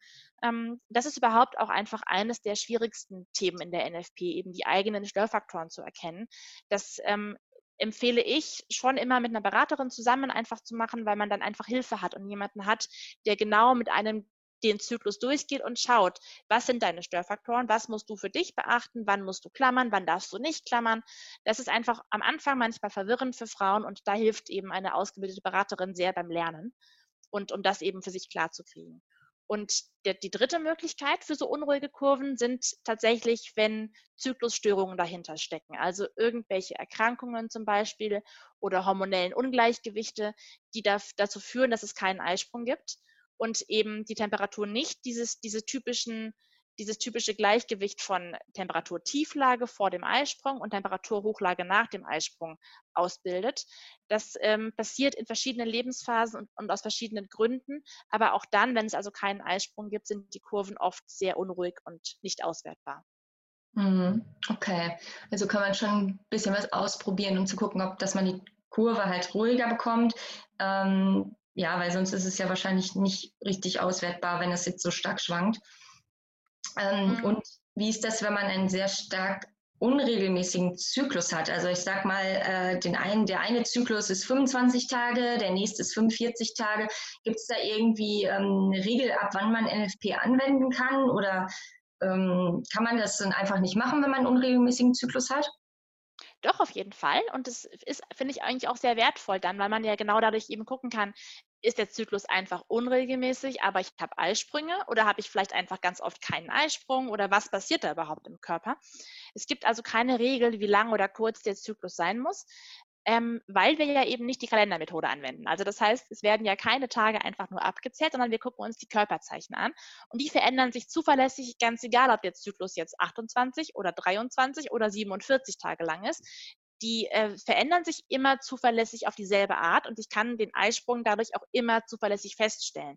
Ähm, das ist überhaupt auch einfach eines der schwierigsten Themen in der NFP, eben die eigenen Störfaktoren zu erkennen. Das ähm, empfehle ich schon immer mit einer Beraterin zusammen einfach zu machen, weil man dann einfach Hilfe hat und jemanden hat, der genau mit einem den Zyklus durchgeht und schaut, was sind deine Störfaktoren, was musst du für dich beachten, wann musst du klammern, wann darfst du nicht klammern. Das ist einfach am Anfang manchmal verwirrend für Frauen und da hilft eben eine ausgebildete Beraterin sehr beim Lernen und um das eben für sich klar zu kriegen. Und der, die dritte Möglichkeit für so unruhige Kurven sind tatsächlich, wenn Zyklusstörungen dahinter stecken. Also irgendwelche Erkrankungen zum Beispiel oder hormonellen Ungleichgewichte, die da, dazu führen, dass es keinen Eisprung gibt und eben die Temperatur nicht dieses, diese typischen dieses typische Gleichgewicht von Temperaturtieflage vor dem Eisprung und Temperaturhochlage nach dem Eisprung ausbildet. Das ähm, passiert in verschiedenen Lebensphasen und, und, aus verschiedenen Gründen. Aber auch dann, wenn es also keinen Eisprung gibt, sind die Kurven oft sehr unruhig und nicht auswertbar. Mhm. Okay, also kann man schon ein bisschen was ausprobieren, um zu gucken, ob dass man die Kurve halt ruhiger bekommt. Ähm, ja, weil sonst ist es ja wahrscheinlich nicht richtig auswertbar, wenn es jetzt so stark schwankt. Ähm, mhm. Und wie ist das, wenn man einen sehr stark unregelmäßigen Zyklus hat. Also ich sag mal, äh, den einen, der eine Zyklus ist 25 Tage, der nächste ist 45 Tage. Gibt es da irgendwie ähm, eine Regel, ab wann man NFP anwenden kann? Oder ähm, kann man das dann einfach nicht machen, wenn man einen unregelmäßigen Zyklus hat? Doch, auf jeden Fall. Und das ist, finde ich, eigentlich auch sehr wertvoll dann, weil man ja genau dadurch eben gucken kann, ist der Zyklus einfach unregelmäßig, aber ich habe Eisprünge oder habe ich vielleicht einfach ganz oft keinen Eisprung oder was passiert da überhaupt im Körper? Es gibt also keine Regel, wie lang oder kurz der Zyklus sein muss ähm, weil wir ja eben nicht die Kalendermethode anwenden. Also das heißt, es werden ja keine Tage einfach nur abgezählt, sondern wir gucken uns die Körperzeichen an und die verändern sich zuverlässig, ganz egal, ob der Zyklus jetzt 28 oder 23 oder 47 Tage lang ist die äh, verändern sich immer zuverlässig auf dieselbe Art und ich kann den Eisprung dadurch auch immer zuverlässig feststellen.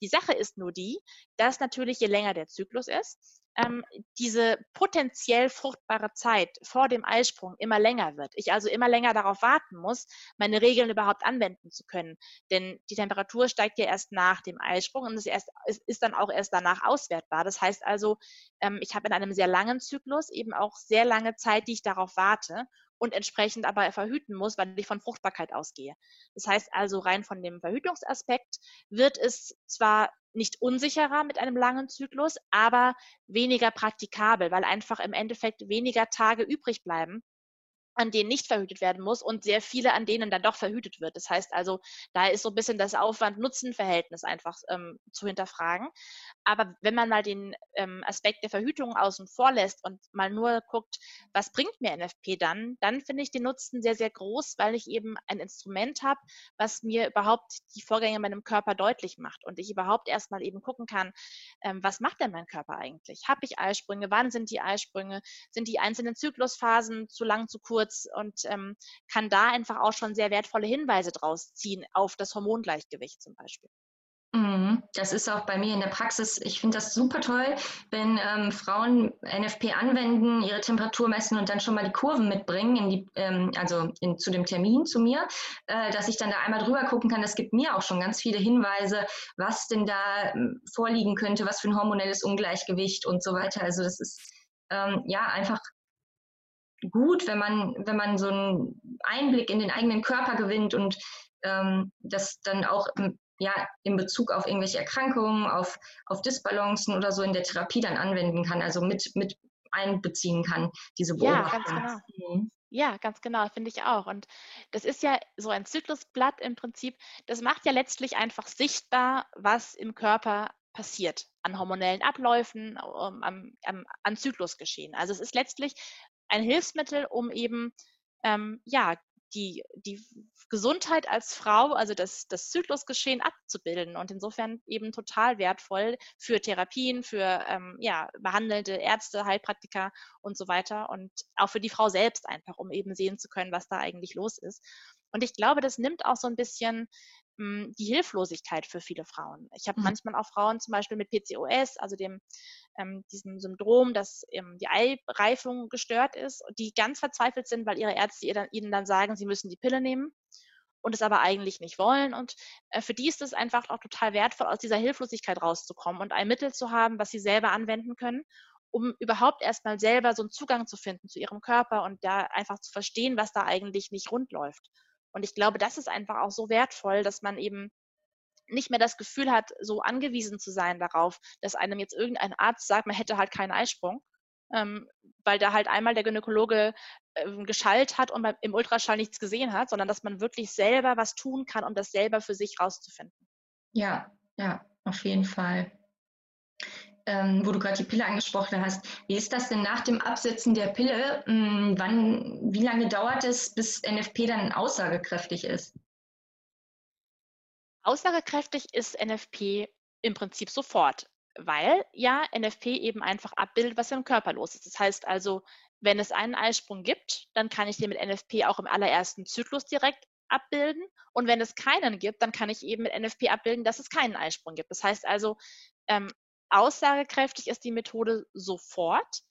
Die Sache ist nur die, dass natürlich je länger der Zyklus ist, ähm, diese potenziell fruchtbare Zeit vor dem Eisprung immer länger wird. Ich also immer länger darauf warten muss, meine Regeln überhaupt anwenden zu können. Denn die Temperatur steigt ja erst nach dem Eisprung und es ist, ist dann auch erst danach auswertbar. Das heißt also, ähm, ich habe in einem sehr langen Zyklus eben auch sehr lange Zeit, die ich darauf warte und entsprechend aber verhüten muss, weil ich von Fruchtbarkeit ausgehe. Das heißt also rein von dem Verhütungsaspekt wird es zwar nicht unsicherer mit einem langen Zyklus, aber weniger praktikabel, weil einfach im Endeffekt weniger Tage übrig bleiben, an denen nicht verhütet werden muss und sehr viele, an denen dann doch verhütet wird. Das heißt also, da ist so ein bisschen das Aufwand-Nutzen-Verhältnis einfach ähm, zu hinterfragen. Aber wenn man mal den ähm, Aspekt der Verhütung außen vor lässt und mal nur guckt, was bringt mir NFP dann, dann finde ich den Nutzen sehr, sehr groß, weil ich eben ein Instrument habe, was mir überhaupt die Vorgänge in meinem Körper deutlich macht und ich überhaupt erstmal eben gucken kann, ähm, was macht denn mein Körper eigentlich? Habe ich Eisprünge? Wann sind die Eisprünge? Sind die einzelnen Zyklusphasen zu lang, zu kurz? und ähm, kann da einfach auch schon sehr wertvolle Hinweise draus ziehen auf das Hormongleichgewicht zum Beispiel. Mhm. Das ist auch bei mir in der Praxis. Ich finde das super toll, wenn ähm, Frauen NFP anwenden, ihre Temperatur messen und dann schon mal die Kurven mitbringen, in die, ähm, also in, zu dem Termin zu mir, äh, dass ich dann da einmal drüber gucken kann. Das gibt mir auch schon ganz viele Hinweise, was denn da ähm, vorliegen könnte, was für ein hormonelles Ungleichgewicht und so weiter. Also das ist ähm, ja einfach gut, wenn man, wenn man so einen Einblick in den eigenen Körper gewinnt und ähm, das dann auch im, ja, in Bezug auf irgendwelche Erkrankungen, auf, auf Disbalancen oder so in der Therapie dann anwenden kann, also mit, mit einbeziehen kann, diese Beobachtung. Ja, ganz genau. Mhm. Ja, ganz genau, finde ich auch. Und das ist ja so ein Zyklusblatt im Prinzip, das macht ja letztlich einfach sichtbar, was im Körper passiert an hormonellen Abläufen, um, am, am, an Zyklusgeschehen. Also es ist letztlich ein Hilfsmittel, um eben ähm, ja, die, die Gesundheit als Frau, also das, das Zyklusgeschehen abzubilden und insofern eben total wertvoll für Therapien, für ähm, ja, behandelnde Ärzte, Heilpraktiker und so weiter und auch für die Frau selbst einfach, um eben sehen zu können, was da eigentlich los ist. Und ich glaube, das nimmt auch so ein bisschen mh, hm, die Hilflosigkeit für viele Frauen. Ich habe mhm. manchmal auch Frauen zum Beispiel mit PCOS, also dem ähm, diesem Syndrom, dass ähm, die Eireifung gestört ist, die ganz verzweifelt sind, weil ihre Ärzte ihr dann, ihnen dann sagen, sie müssen die Pille nehmen und es aber eigentlich nicht wollen. Und äh, für die ist es einfach auch total wertvoll, aus dieser Hilflosigkeit rauszukommen und ein Mittel zu haben, was sie selber anwenden können, um überhaupt erstmal selber so einen Zugang zu finden zu ihrem Körper und da einfach zu verstehen, was da eigentlich nicht rund läuft. Und ich glaube, das ist einfach auch so wertvoll, dass man eben nicht mehr das Gefühl hat, so angewiesen zu sein darauf, dass einem jetzt irgendein Arzt sagt, man hätte halt keinen Eisprung, ähm, weil da halt einmal der Gynäkologe äh, geschallt hat und im Ultraschall nichts gesehen hat, sondern dass man wirklich selber was tun kann, um das selber für sich rauszufinden. Ja, ja, auf jeden Fall. Ähm, wo du gerade die Pille angesprochen hast, wie ist das denn nach dem Absetzen der Pille? Mh, hm, wann, wie lange dauert es, bis NFP dann aussagekräftig ist? Aussagekräftig ist NFP im Prinzip sofort, weil ja NFP eben einfach abbildet, was im Körper los ist. Das heißt also, wenn es einen Eisprung gibt, dann kann ich den mit NFP auch im allerersten Zyklus direkt abbilden. Und wenn es keinen gibt, dann kann ich eben mit NFP abbilden, dass es keinen Eisprung gibt. Das heißt also, ähm, aussagekräftig ist die Methode sofort,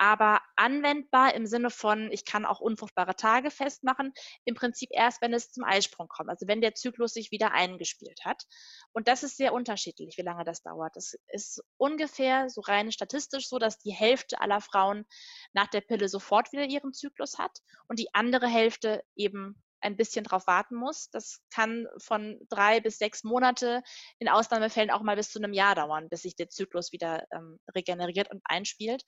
aber anwendbar im Sinne von, ich kann auch unfruchtbare Tage festmachen, im Prinzip erst, wenn es zum Eisprung kommt, also wenn der Zyklus sich wieder eingespielt hat. Und das ist sehr unterschiedlich, wie lange das dauert. Das ist ungefähr so rein statistisch so, dass die Hälfte aller Frauen nach der Pille sofort wieder ihren Zyklus hat und die andere Hälfte eben ein bisschen drauf warten muss. Das kann von drei bis sechs Monate, in Ausnahmefällen auch mal bis zu einem Jahr dauern, bis sich der Zyklus wieder ähm, regeneriert und einspielt.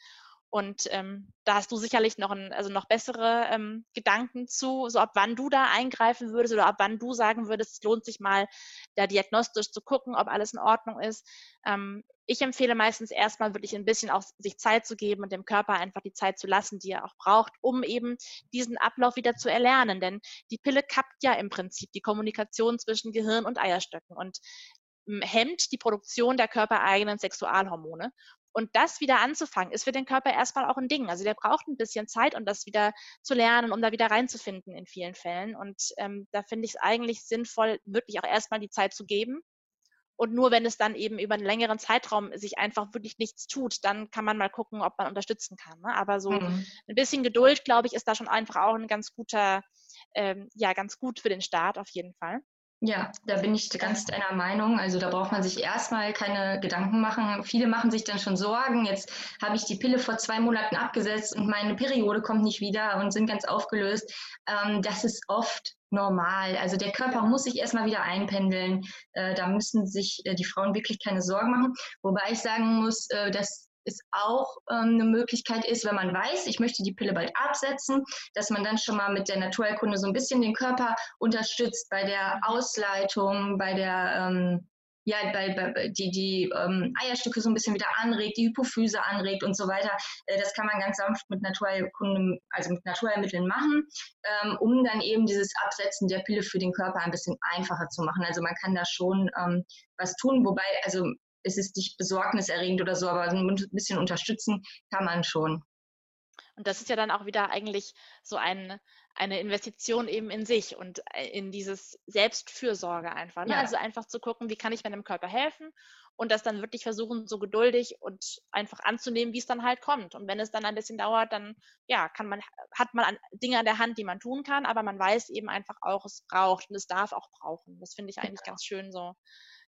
Und ähm, da hast du sicherlich noch, ein, also noch bessere ähm, Gedanken zu, so ab wann du da eingreifen würdest oder ab wann du sagen würdest, es lohnt sich mal, da diagnostisch zu gucken, ob alles in Ordnung ist. Ähm, ich empfehle meistens erstmal wirklich ein bisschen auch sich Zeit zu geben und dem Körper einfach die Zeit zu lassen, die er auch braucht, um eben diesen Ablauf wieder zu erlernen. Denn die Pille kappt ja im Prinzip die Kommunikation zwischen Gehirn und Eierstöcken und hm, hemmt die Produktion der körpereigenen Sexualhormone. Und das wieder anzufangen, ist für den Körper erstmal auch ein Ding. Also der braucht ein bisschen Zeit, um das wieder zu lernen, um da wieder reinzufinden in vielen Fällen. Und ähm, da finde ich es eigentlich sinnvoll, wirklich auch erstmal die Zeit zu geben. Und nur wenn es dann eben über einen längeren Zeitraum sich einfach wirklich nichts tut, dann kann man mal gucken, ob man unterstützen kann. Ne? Aber so mhm. ein bisschen Geduld, glaube ich, ist da schon einfach auch ein ganz guter, ähm, ja, ganz gut für den Start auf jeden Fall. Ja, da bin ich ganz deiner Meinung. Also da braucht man sich erstmal keine Gedanken machen. Viele machen sich dann schon Sorgen. Jetzt habe ich die Pille vor zwei Monaten abgesetzt und meine Periode kommt nicht wieder und sind ganz aufgelöst. Ähm, das ist oft normal. Also der Körper muss sich erstmal wieder einpendeln. Äh, da müssen sich äh, die Frauen wirklich keine Sorgen machen. Wobei ich sagen muss, äh, dass es auch ähm, eine Möglichkeit ist, wenn man weiß, ich möchte die Pille bald absetzen, dass man dann schon mal mit der Naturheilkunde so ein bisschen den Körper unterstützt bei der Ausleitung, bei der ähm, ja, bei, bei, die, die ähm, Eierstücke so ein bisschen wieder anregt, die Hypophyse anregt und so weiter. Äh, das kann man ganz sanft mit Naturheilkunde, also mit Naturheilmitteln machen, ähm, um dann eben dieses Absetzen der Pille für den Körper ein bisschen einfacher zu machen. Also man kann da schon ähm, was tun, wobei, also es ist nicht besorgniserregend oder so, aber ein bisschen unterstützen kann man schon. Und das ist ja dann auch wieder eigentlich so ein, eine Investition eben in sich und äh, in dieses Selbstfürsorge einfach. Ne? Ja. Also einfach zu gucken, wie kann ich meinem Körper helfen und das dann wirklich versuchen, so geduldig und einfach anzunehmen, wie es dann halt kommt. Und wenn es dann ein bisschen dauert, dann ja, kann man, hat man Dinge an der Hand, die man tun kann, aber man weiß eben einfach auch, es braucht und es darf auch brauchen. Das finde ich eigentlich ja. ganz schön so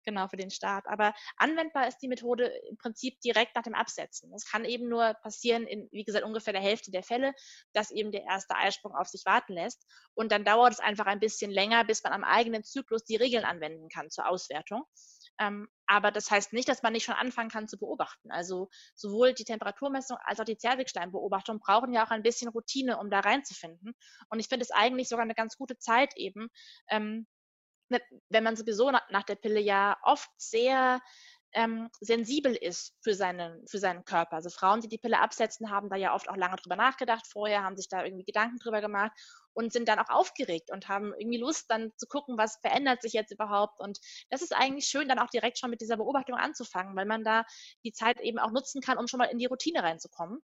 genau, für den Start. Aber anwendbar ist die Methode im Prinzip direkt nach dem Absetzen. Das kann eben nur passieren in, wie gesagt, ungefähr der Hälfte der Fälle, dass eben der erste Eisprung auf sich warten lässt. Und dann dauert es einfach ein bisschen länger, bis man am eigenen Zyklus die Regeln anwenden kann zur Auswertung. Ähm, aber das heißt nicht, dass man nicht schon anfangen kann zu beobachten. Also sowohl die Temperaturmessung als auch die Zervixschleimbeobachtung brauchen ja auch ein bisschen Routine, um da reinzufinden. Und ich finde es eigentlich sogar eine ganz gute Zeit eben, ähm, wenn man sowieso nach, der Pille ja oft sehr ähm, sensibel ist für seinen, für seinen Körper. Also Frauen, die die Pille absetzen, haben da ja oft auch lange drüber nachgedacht vorher, haben sich da irgendwie Gedanken drüber gemacht und sind dann auch aufgeregt und haben irgendwie Lust, dann zu gucken, was verändert sich jetzt überhaupt. Und das ist eigentlich schön, dann auch direkt schon mit dieser Beobachtung anzufangen, weil man da die Zeit eben auch nutzen kann, um schon mal in die Routine reinzukommen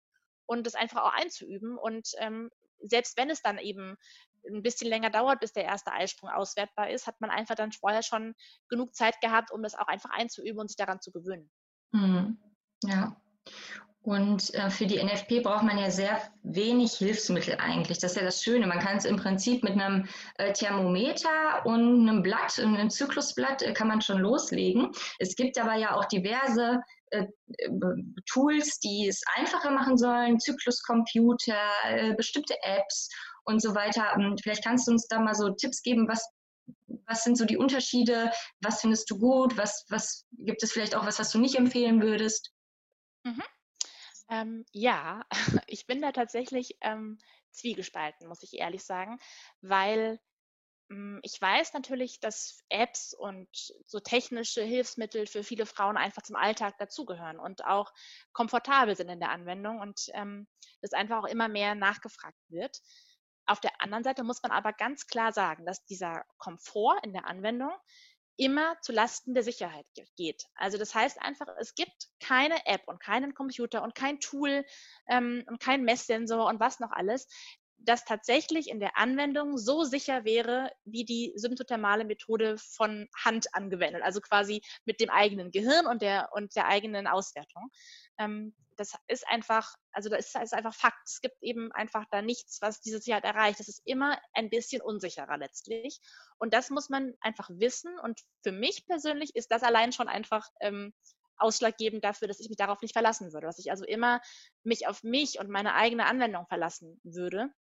und das einfach auch einzuüben. Und ähm, selbst wenn es dann eben ein bisschen länger dauert, bis der erste Eisprung auswertbar ist, hat man einfach dann vorher schon genug Zeit gehabt, um das auch einfach einzuüben und sich daran zu gewöhnen. Mhm. Ja. Und äh, für die NFP braucht man ja sehr wenig Hilfsmittel eigentlich. Das ist ja das Schöne. Man kann es im Prinzip mit einem äh, Thermometer und einem Blatt, einem Zyklusblatt, äh, kann man schon loslegen. Es gibt aber ja auch diverse äh, Tools, die es einfacher machen sollen, Zykluscomputer, äh, bestimmte Apps und so weiter. Ähm, vielleicht kannst du uns da mal so Tipps geben, was, was sind so die Unterschiede, was findest du gut, was, was gibt es vielleicht auch was, was du nicht empfehlen würdest? Mhm. Ähm, ja, ich bin da tatsächlich ähm, zwiegespalten, muss ich ehrlich sagen, weil hm, ich weiß natürlich, dass Apps und so technische Hilfsmittel für viele Frauen einfach zum Alltag dazugehören und auch komfortabel sind in der Anwendung und ähm, das einfach auch immer mehr nachgefragt wird. Auf der anderen Seite muss man aber ganz klar sagen, dass dieser Komfort in der Anwendung immer zu Lasten der Sicherheit geht. Also das heißt einfach, es gibt keine App und keinen Computer und kein Tool ähm, und kein Messsensor und was noch alles, das tatsächlich in der Anwendung so sicher wäre, wie die symptothermale Methode von Hand angewendet, also quasi mit dem eigenen Gehirn und der, und der eigenen Auswertung. Ähm, das ist einfach, also das ist, ist, einfach Fakt. Es gibt eben einfach da nichts, was diese Sicherheit erreicht. Das ist immer ein bisschen unsicherer letztlich. Und das muss man einfach wissen. Und für mich persönlich ist das allein schon einfach ähm, ausschlaggebend dafür, dass ich mich darauf nicht verlassen würde. Dass ich also immer mich auf mich und meine eigene Anwendung verlassen würde.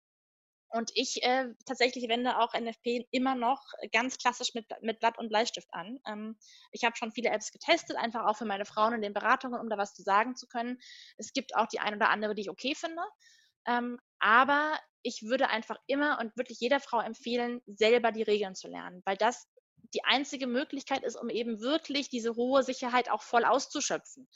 Und ich äh, tatsächlich wende auch NFP immer noch ganz klassisch mit, mit Blatt und Bleistift an. Ähm, ich habe schon viele Apps getestet, einfach auch für meine Frauen in den Beratungen, um da was zu sagen zu können. Es gibt auch die ein oder andere, die ich okay finde. Ähm, aber ich würde einfach immer und wirklich jeder Frau empfehlen, selber die Regeln zu lernen, weil das die einzige Möglichkeit ist, um eben wirklich diese hohe Sicherheit auch voll auszuschöpfen.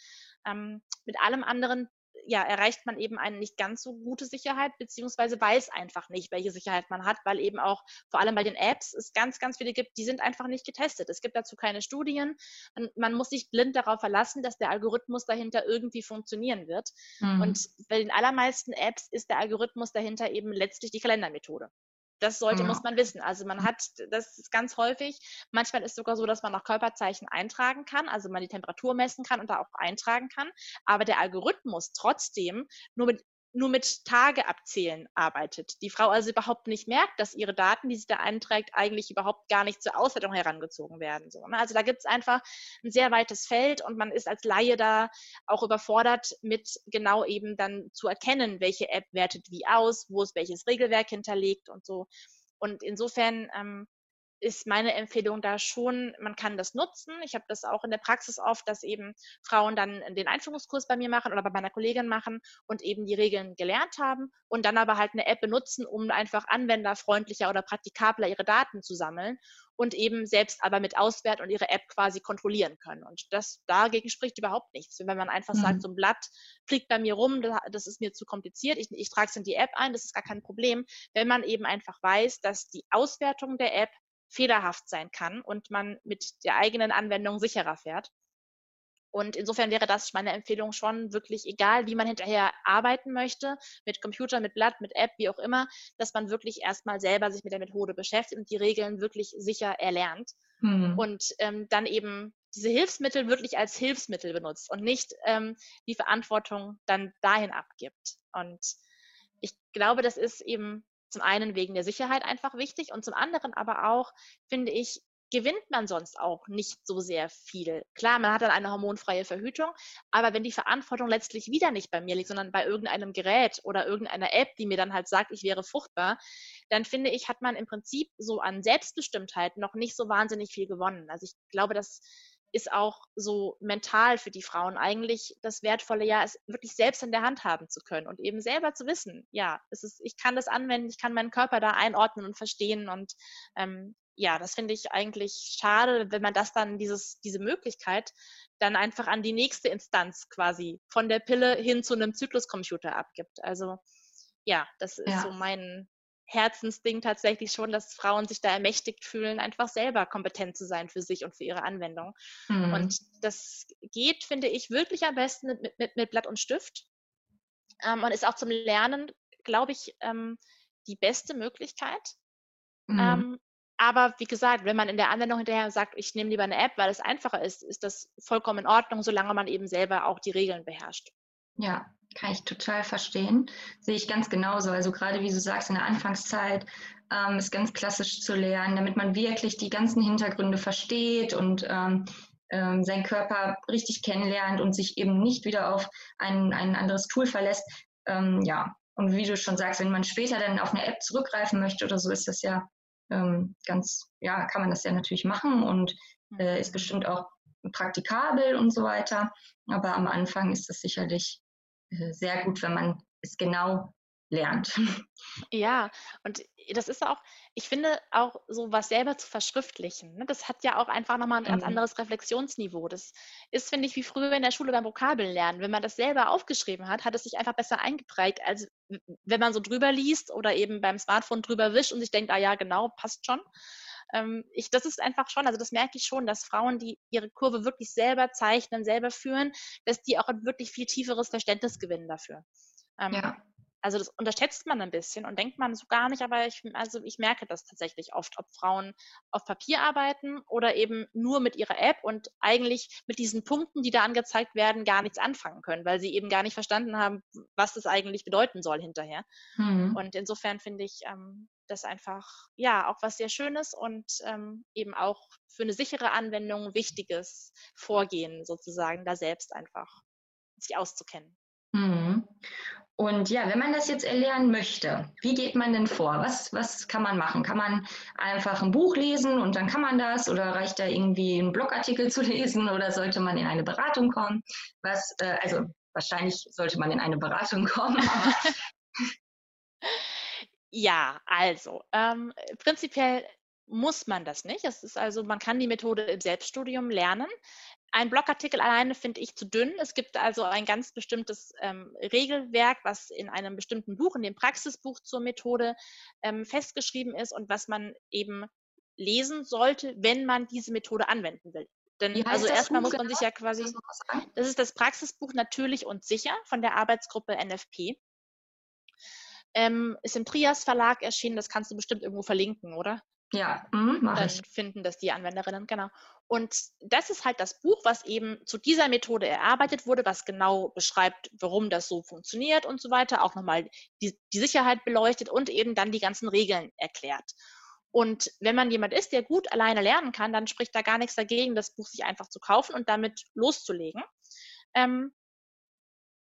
Ähm, mit allem anderen ja, erreicht man eben eine nicht ganz so gute Sicherheit, beziehungsweise weiß einfach nicht, welche Sicherheit man hat, weil eben auch vor allem bei den Apps es ganz, ganz viele gibt, die sind einfach nicht getestet. Es gibt dazu keine Studien. Man, man muss sich blind darauf verlassen, dass der Algorithmus dahinter irgendwie funktionieren wird. Mhm. Und bei den allermeisten Apps ist der Algorithmus dahinter eben letztlich die Kalendermethode. Das sollte, ja. muss man wissen. Also man hat, das ist ganz häufig. Manchmal ist es sogar so, dass man noch Körperzeichen eintragen kann, also man die Temperatur messen kann und da auch eintragen kann. Aber der Algorithmus trotzdem nur mit nur mit Tage abzählen arbeitet. Die Frau also überhaupt nicht merkt, dass ihre Daten, die sie da einträgt, eigentlich überhaupt gar nicht zur Auswertung herangezogen werden. So, ne? Also da gibt es einfach ein sehr weites Feld und man ist als Laie da auch überfordert, mit genau eben dann zu erkennen, welche App wertet wie aus, wo ist welches Regelwerk hinterlegt und so. Und insofern ähm, ist meine Empfehlung da schon, man kann das nutzen. Ich habe das auch in der Praxis oft, dass eben Frauen dann den Einführungskurs bei mir machen oder bei meiner Kollegin machen und eben die Regeln gelernt haben und dann aber halt eine App benutzen, um einfach anwenderfreundlicher oder praktikabler ihre Daten zu sammeln und eben selbst aber mit auswerten und ihre App quasi kontrollieren können. Und das dagegen spricht überhaupt nichts. Wenn man einfach mhm. sagt, so ein Blatt fliegt bei mir rum, das ist mir zu kompliziert, ich, ich trage es in die App ein, das ist gar kein Problem. Wenn man eben einfach weiß, dass die Auswertung der App fehlerhaft sein kann und man mit der eigenen Anwendung sicherer fährt. Und insofern wäre das meine Empfehlung schon wirklich, egal wie man hinterher arbeiten möchte, mit Computer, mit Blatt, mit App, wie auch immer, dass man wirklich erstmal selber sich mit der Methode beschäftigt und die Regeln wirklich sicher erlernt. Mhm. Und ähm, dann eben diese Hilfsmittel wirklich als Hilfsmittel benutzt und nicht ähm, die Verantwortung dann dahin abgibt. Und ich glaube, das ist eben zum einen wegen der Sicherheit einfach wichtig und zum anderen aber auch, finde ich, gewinnt man sonst auch nicht so sehr viel. Klar, man hat dann eine hormonfreie Verhütung, aber wenn die Verantwortung letztlich wieder nicht bei mir liegt, sondern bei irgendeinem Gerät oder irgendeiner App, die mir dann halt sagt, ich wäre fruchtbar, dann finde ich, hat man im Prinzip so an Selbstbestimmtheit noch nicht so wahnsinnig viel gewonnen. Also ich glaube, dass ist auch so mental für die Frauen eigentlich das Wertvolle, ja, es wirklich selbst in der Hand haben zu können und eben selber zu wissen, ja, es ist, ich kann das anwenden, ich kann meinen Körper da einordnen und verstehen und ähm, ja, das finde ich eigentlich schade, wenn man das dann, dieses, diese Möglichkeit, dann einfach an die nächste Instanz quasi von der Pille hin zu einem Zykluscomputer abgibt. Also ja, das ist ja. so mein, Herzensding tatsächlich schon, dass Frauen sich da ermächtigt fühlen, einfach selber kompetent zu sein für sich und für ihre Anwendung. Mhm. Und das geht, finde ich, wirklich am besten mit, mit, mit Blatt und Stift ähm, und ist auch zum Lernen, glaube ich, ähm, die beste Möglichkeit. Mhm. Ähm, aber wie gesagt, wenn man in der Anwendung hinterher sagt, ich nehme lieber eine App, weil es einfacher ist, ist das vollkommen in Ordnung, solange man eben selber auch die Regeln beherrscht. Ja, kann ich total verstehen. Sehe ich ganz genauso. Also gerade wie du sagst, in der Anfangszeit ähm, ist ganz klassisch zu lernen, damit man wirklich die ganzen Hintergründe versteht und ähm, ähm, seinen Körper richtig kennenlernt und sich eben nicht wieder auf ein, ein anderes Tool verlässt. Ähm, ja, und wie du schon sagst, wenn man später dann auf eine App zurückgreifen möchte oder so, ist das ja ähm, ganz, ja, kann man das ja natürlich machen und äh, ist bestimmt auch praktikabel und so weiter. Aber am Anfang ist das sicherlich sehr gut, wenn man es genau lernt. Ja, und das ist auch, ich finde auch so was selber zu verschriftlichen, ne, das hat ja auch einfach nochmal ein ganz mhm. anderes Reflexionsniveau. Das ist, finde ich, wie früher in der Schule beim Vokabellernen. Wenn man das selber aufgeschrieben hat, hat es sich einfach besser eingeprägt, als wenn man so drüber liest oder eben beim Smartphone drüber wischt und sich denkt, ah ja, genau, passt schon ähm, ich, das ist einfach schon, also das merke ich schon, dass Frauen, die ihre Kurve wirklich selber zeichnen, selber führen, dass die auch ein wirklich viel tieferes Verständnis gewinnen dafür. Ähm, ja. Also das unterschätzt man ein bisschen und denkt man so gar nicht, aber ich, also ich merke das tatsächlich oft, ob Frauen auf Papier arbeiten oder eben nur mit ihrer App und eigentlich mit diesen Punkten, die da angezeigt werden, gar nichts anfangen können, weil sie eben gar nicht verstanden haben, was das eigentlich bedeuten soll hinterher. Mhm. Und insofern finde ich ähm, das einfach, ja, auch was sehr Schönes und ähm, eben auch für eine sichere Anwendung wichtiges Vorgehen sozusagen, da selbst einfach sich auszukennen. Mhm. Und ja, wenn man das jetzt erlernen möchte, wie geht man denn vor? Was, was kann man machen? Kann man einfach ein Buch lesen und dann kann man das? Oder reicht da irgendwie ein Blogartikel zu lesen? Oder sollte man in eine Beratung kommen? Was, äh, also wahrscheinlich sollte man in eine Beratung kommen. ja, also ähm, prinzipiell muss man das nicht. Es ist also, man kann die Methode im Selbststudium lernen. Ein Blogartikel alleine finde ich zu dünn. Es gibt also ein ganz bestimmtes ähm, Regelwerk, was in einem bestimmten Buch, in dem Praxisbuch zur Methode ähm, festgeschrieben ist und was man eben lesen sollte, wenn man diese Methode anwenden will. Denn also erstmal muss man genau? sich ja quasi, das ist das Praxisbuch natürlich und sicher von der Arbeitsgruppe NFP. Ähm, ist im Trias Verlag erschienen, das kannst du bestimmt irgendwo verlinken, oder? Ja, mhm, dann ich. finden das die Anwenderinnen, genau. Und das ist halt das Buch, was eben zu dieser Methode erarbeitet wurde, was genau beschreibt, warum das so funktioniert und so weiter, auch nochmal die, die Sicherheit beleuchtet und eben dann die ganzen Regeln erklärt. Und wenn man jemand ist, der gut alleine lernen kann, dann spricht da gar nichts dagegen, das Buch sich einfach zu kaufen und damit loszulegen. Ähm,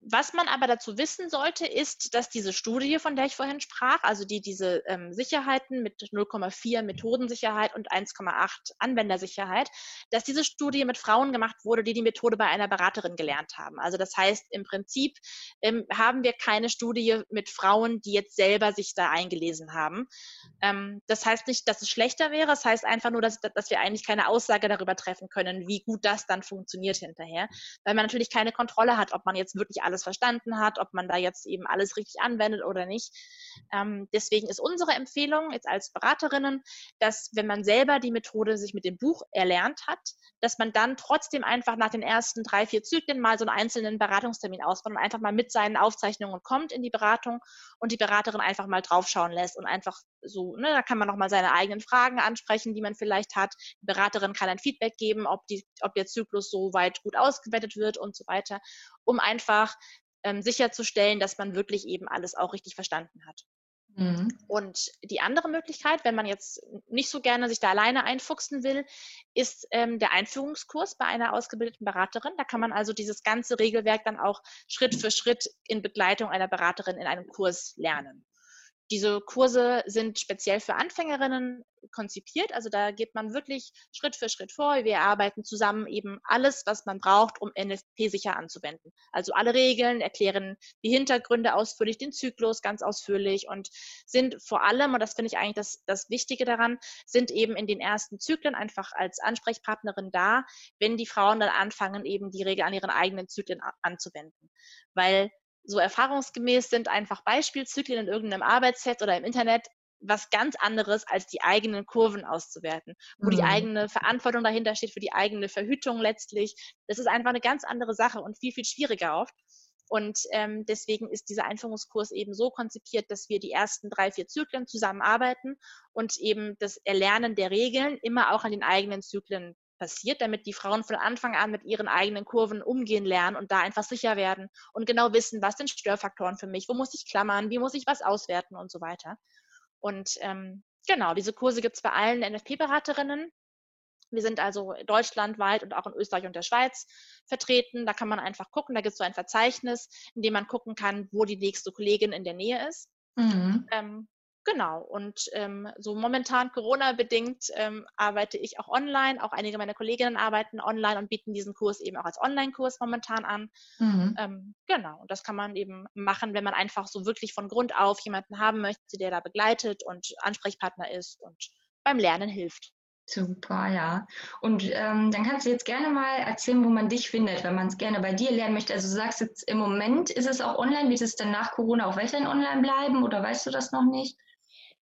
was man aber dazu wissen sollte, ist, dass diese Studie, von der ich vorhin sprach, also die diese ähm, Sicherheiten mit 0,4 Methodensicherheit und 1,8 Anwendersicherheit, dass diese Studie mit Frauen gemacht wurde, die die Methode bei einer Beraterin gelernt haben. Also das heißt, im Prinzip ähm, haben wir keine Studie mit Frauen, die jetzt selber sich da eingelesen haben. Ähm, das heißt nicht, dass es schlechter wäre, es das heißt einfach nur, dass, dass wir eigentlich keine Aussage darüber treffen können, wie gut das dann funktioniert hinterher, weil man natürlich keine Kontrolle hat, ob man jetzt wirklich alles verstanden hat, ob man da jetzt eben alles richtig anwendet oder nicht. Ähm, deswegen ist unsere Empfehlung jetzt als Beraterinnen, dass wenn man selber die Methode sich mit dem Buch erlernt hat, dass man dann trotzdem einfach nach den ersten drei, vier Zyklen mal so einen einzelnen Beratungstermin ausbaut und einfach mal mit seinen Aufzeichnungen kommt in die Beratung und die Beraterin einfach mal draufschauen lässt und einfach so, ne, da kann man nochmal seine eigenen Fragen ansprechen, die man vielleicht hat. Die Beraterin kann ein Feedback geben, ob, die, ob der Zyklus so weit gut ausgewertet wird und so weiter, um einfach ähm, sicherzustellen, dass man wirklich eben alles auch richtig verstanden hat. Mhm. Und die andere Möglichkeit, wenn man jetzt nicht so gerne sich da alleine einfuchsen will, ist ähm, der Einführungskurs bei einer ausgebildeten Beraterin. Da kann man also dieses ganze Regelwerk dann auch Schritt für Schritt in Begleitung einer Beraterin in einem Kurs lernen. Diese Kurse sind speziell für Anfängerinnen konzipiert. Also da geht man wirklich Schritt für Schritt vor. Wir arbeiten zusammen eben alles, was man braucht, um NFP sicher anzuwenden. Also alle Regeln, erklären die Hintergründe ausführlich, den Zyklus ganz ausführlich und sind vor allem, und das finde ich eigentlich das, das Wichtige daran, sind eben in den ersten Zyklen einfach als Ansprechpartnerin da, wenn die Frauen dann anfangen, eben die Regel an ihren eigenen Zyklen anzuwenden. Weil so erfahrungsgemäß sind einfach Beispielzyklen in irgendeinem Arbeitsset oder im Internet was ganz anderes, als die eigenen Kurven auszuwerten, wo mhm. die eigene Verantwortung dahinter steht für die eigene Verhütung letztlich. Das ist einfach eine ganz andere Sache und viel, viel schwieriger oft. Und ähm, deswegen ist dieser Einführungskurs eben so konzipiert, dass wir die ersten drei, vier Zyklen zusammenarbeiten und eben das Erlernen der Regeln immer auch an den eigenen Zyklen passiert, damit die Frauen von Anfang an mit ihren eigenen Kurven umgehen lernen und da einfach sicher werden und genau wissen, was sind Störfaktoren für mich, wo muss ich klammern, wie muss ich was auswerten und so weiter. Und ähm, genau, diese Kurse gibt es bei allen NFP-Beraterinnen. Wir sind also deutschlandweit und auch in Österreich und der Schweiz vertreten. Da kann man einfach gucken, da gibt es so ein Verzeichnis, in dem man gucken kann, wo die nächste Kollegin in der Nähe ist. Mhm. Ähm, Genau, und ähm, so momentan Corona-bedingt ähm, arbeite ich auch online. Auch einige meiner Kolleginnen arbeiten online und bieten diesen Kurs eben auch als Online-Kurs momentan an. Mhm. Ähm, genau, und das kann man eben machen, wenn man einfach so wirklich von Grund auf jemanden haben möchte, der da begleitet und Ansprechpartner ist und beim Lernen hilft. Super, ja. Und ähm, dann kannst du jetzt gerne mal erzählen, wo man dich findet, wenn man es gerne bei dir lernen möchte. Also du sagst jetzt im Moment ist es auch online, wird es dann nach Corona auch weiterhin online bleiben oder weißt du das noch nicht?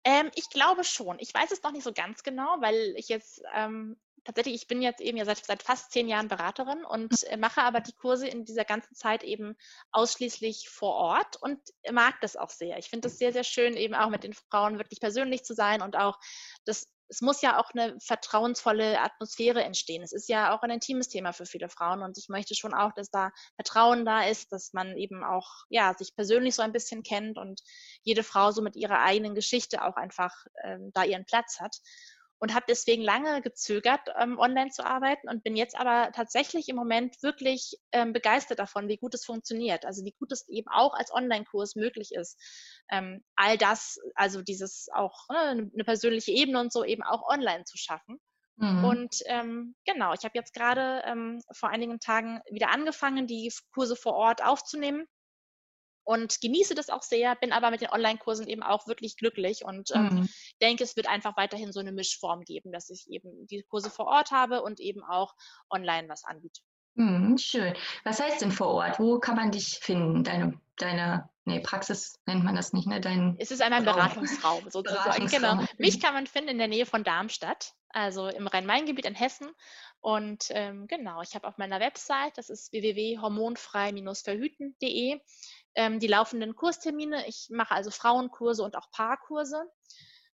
Ähm, ich glaube schon. Ich weiß es noch nicht so ganz genau, weil ich jetzt ähm, tatsächlich, ich bin jetzt eben ja seit, seit fast zehn Jahren Beraterin und äh, mache aber die Kurse in dieser ganzen Zeit eben ausschließlich vor Ort und mag das auch sehr. Ich finde es sehr, sehr schön, eben auch mit den Frauen wirklich persönlich zu sein und auch das es muss ja auch eine vertrauensvolle Atmosphäre entstehen. Es ist ja auch ein intimes Thema für viele Frauen und ich möchte schon auch, dass da Vertrauen da ist, dass man eben auch ja sich persönlich so ein bisschen kennt und jede Frau so mit ihrer eigenen Geschichte auch einfach ähm, da ihren Platz hat und habe deswegen lange gezögert, ähm, online zu arbeiten und bin jetzt aber tatsächlich im Moment wirklich ähm, begeistert davon, wie gut es funktioniert. Also wie gut es eben auch als Online-Kurs möglich ist. Ähm, all das, also dieses auch ne, eine persönliche Ebene und so eben auch online zu schaffen. Mhm. Und ähm, genau, ich habe jetzt gerade ähm, vor einigen Tagen wieder angefangen, die Kurse vor Ort aufzunehmen und genieße das auch sehr, bin aber mit den Online-Kursen eben auch wirklich glücklich und ähm, mhm. denke, es wird einfach weiterhin so eine Mischform geben, dass ich eben die Kurse vor Ort habe und eben auch online was anbiete. Mhm, schön. Was heißt denn vor Ort? Wo kann man dich finden? Deine, deine nee, Praxis nennt man das nicht, ne? Dein es ist einmal ein Beratungsraum sozusagen. Beratungsraum. Genau. Mich kann man finden in der Nähe von Darmstadt, also im Rhein-Main-Gebiet in Hessen. Und ähm, genau, ich habe auf meiner Website, das ist www.hormonfrei-verhüten.de, ähm, die laufenden Kurstermine. Ich mache also Frauenkurse und auch Paarkurse.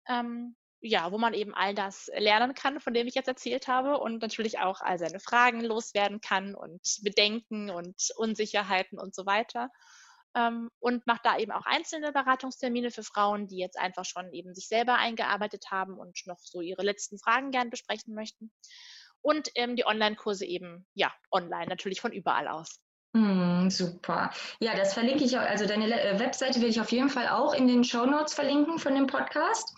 Ähm, ja, wo man eben all das lernen kann, von dem ich jetzt erzählt habe und natürlich auch all seine Fragen loswerden kann und Bedenken und Unsicherheiten und so weiter. Ähm, und mache da eben auch einzelne Beratungstermine für Frauen, die jetzt einfach schon eben sich selber eingearbeitet haben und noch so ihre letzten Fragen gern besprechen möchten. Und ähm, die Online-Kurse eben, ja, online, natürlich von überall aus. Mm, super. Ja, das verlinke ich auch. Also deine äh, Webseite will ich auf jeden Fall auch in den Show Notes verlinken von dem Podcast.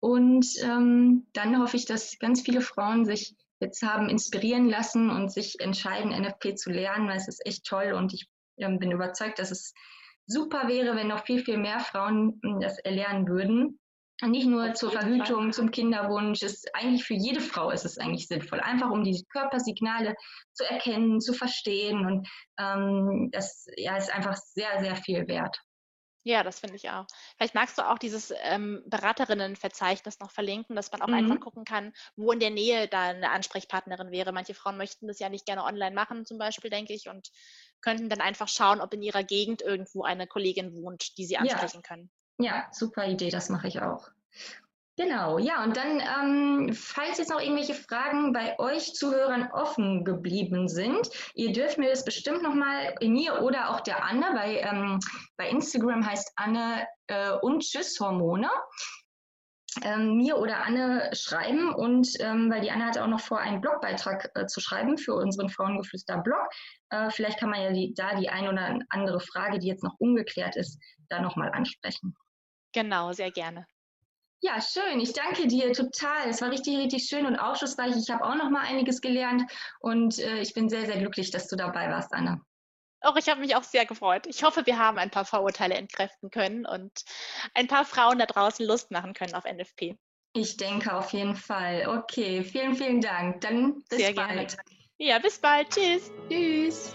Und ähm, dann hoffe ich, dass ganz viele Frauen sich jetzt haben inspirieren lassen und sich entscheiden, NFP zu lernen, weil es ist echt toll und ich ähm, bin überzeugt, dass es super wäre, wenn noch viel, viel mehr Frauen hm, das erlernen würden. Nicht nur zur Verhütung, zum Kinderwunsch, ist eigentlich für jede Frau ist es eigentlich sinnvoll, einfach um die Körpersignale zu erkennen, zu verstehen und ähm, das ja, ist einfach sehr, sehr viel wert. Ja, das finde ich auch. Vielleicht magst du auch dieses ähm, Beraterinnenverzeichnis noch verlinken, dass man auch mhm. einfach gucken kann, wo in der Nähe da eine Ansprechpartnerin wäre. Manche Frauen möchten das ja nicht gerne online machen, zum Beispiel, denke ich, und könnten dann einfach schauen, ob in ihrer Gegend irgendwo eine Kollegin wohnt, die sie ansprechen ja. können. Ja, super Idee, das mache ich auch. Genau, ja, und dann, ähm, falls jetzt noch irgendwelche Fragen bei euch Zuhörern offen geblieben sind, ihr dürft mir das bestimmt nochmal mir oder auch der Anne, bei, ähm, bei Instagram heißt Anne äh, und Tschüss Hormone, ähm, mir oder Anne schreiben und ähm, weil die Anne hatte auch noch vor, einen Blogbeitrag äh, zu schreiben für unseren Frauengeflüster-Blog. Äh, vielleicht kann man ja die, da die ein oder andere Frage, die jetzt noch ungeklärt ist, da nochmal ansprechen. Genau, sehr gerne. Ja, schön. Ich danke dir total. Es war richtig, richtig schön und aufschlussreich. Ich habe auch noch mal einiges gelernt und äh, ich bin sehr, sehr glücklich, dass du dabei warst, Anna. Auch ich habe mich auch sehr gefreut. Ich hoffe, wir haben ein paar Vorurteile entkräften können und ein paar Frauen da draußen Lust machen können auf NFP. Ich denke auf jeden Fall. Okay, vielen, vielen Dank. Dann bis sehr bald. Gerne. Ja, bis bald. Tschüss. Tschüss.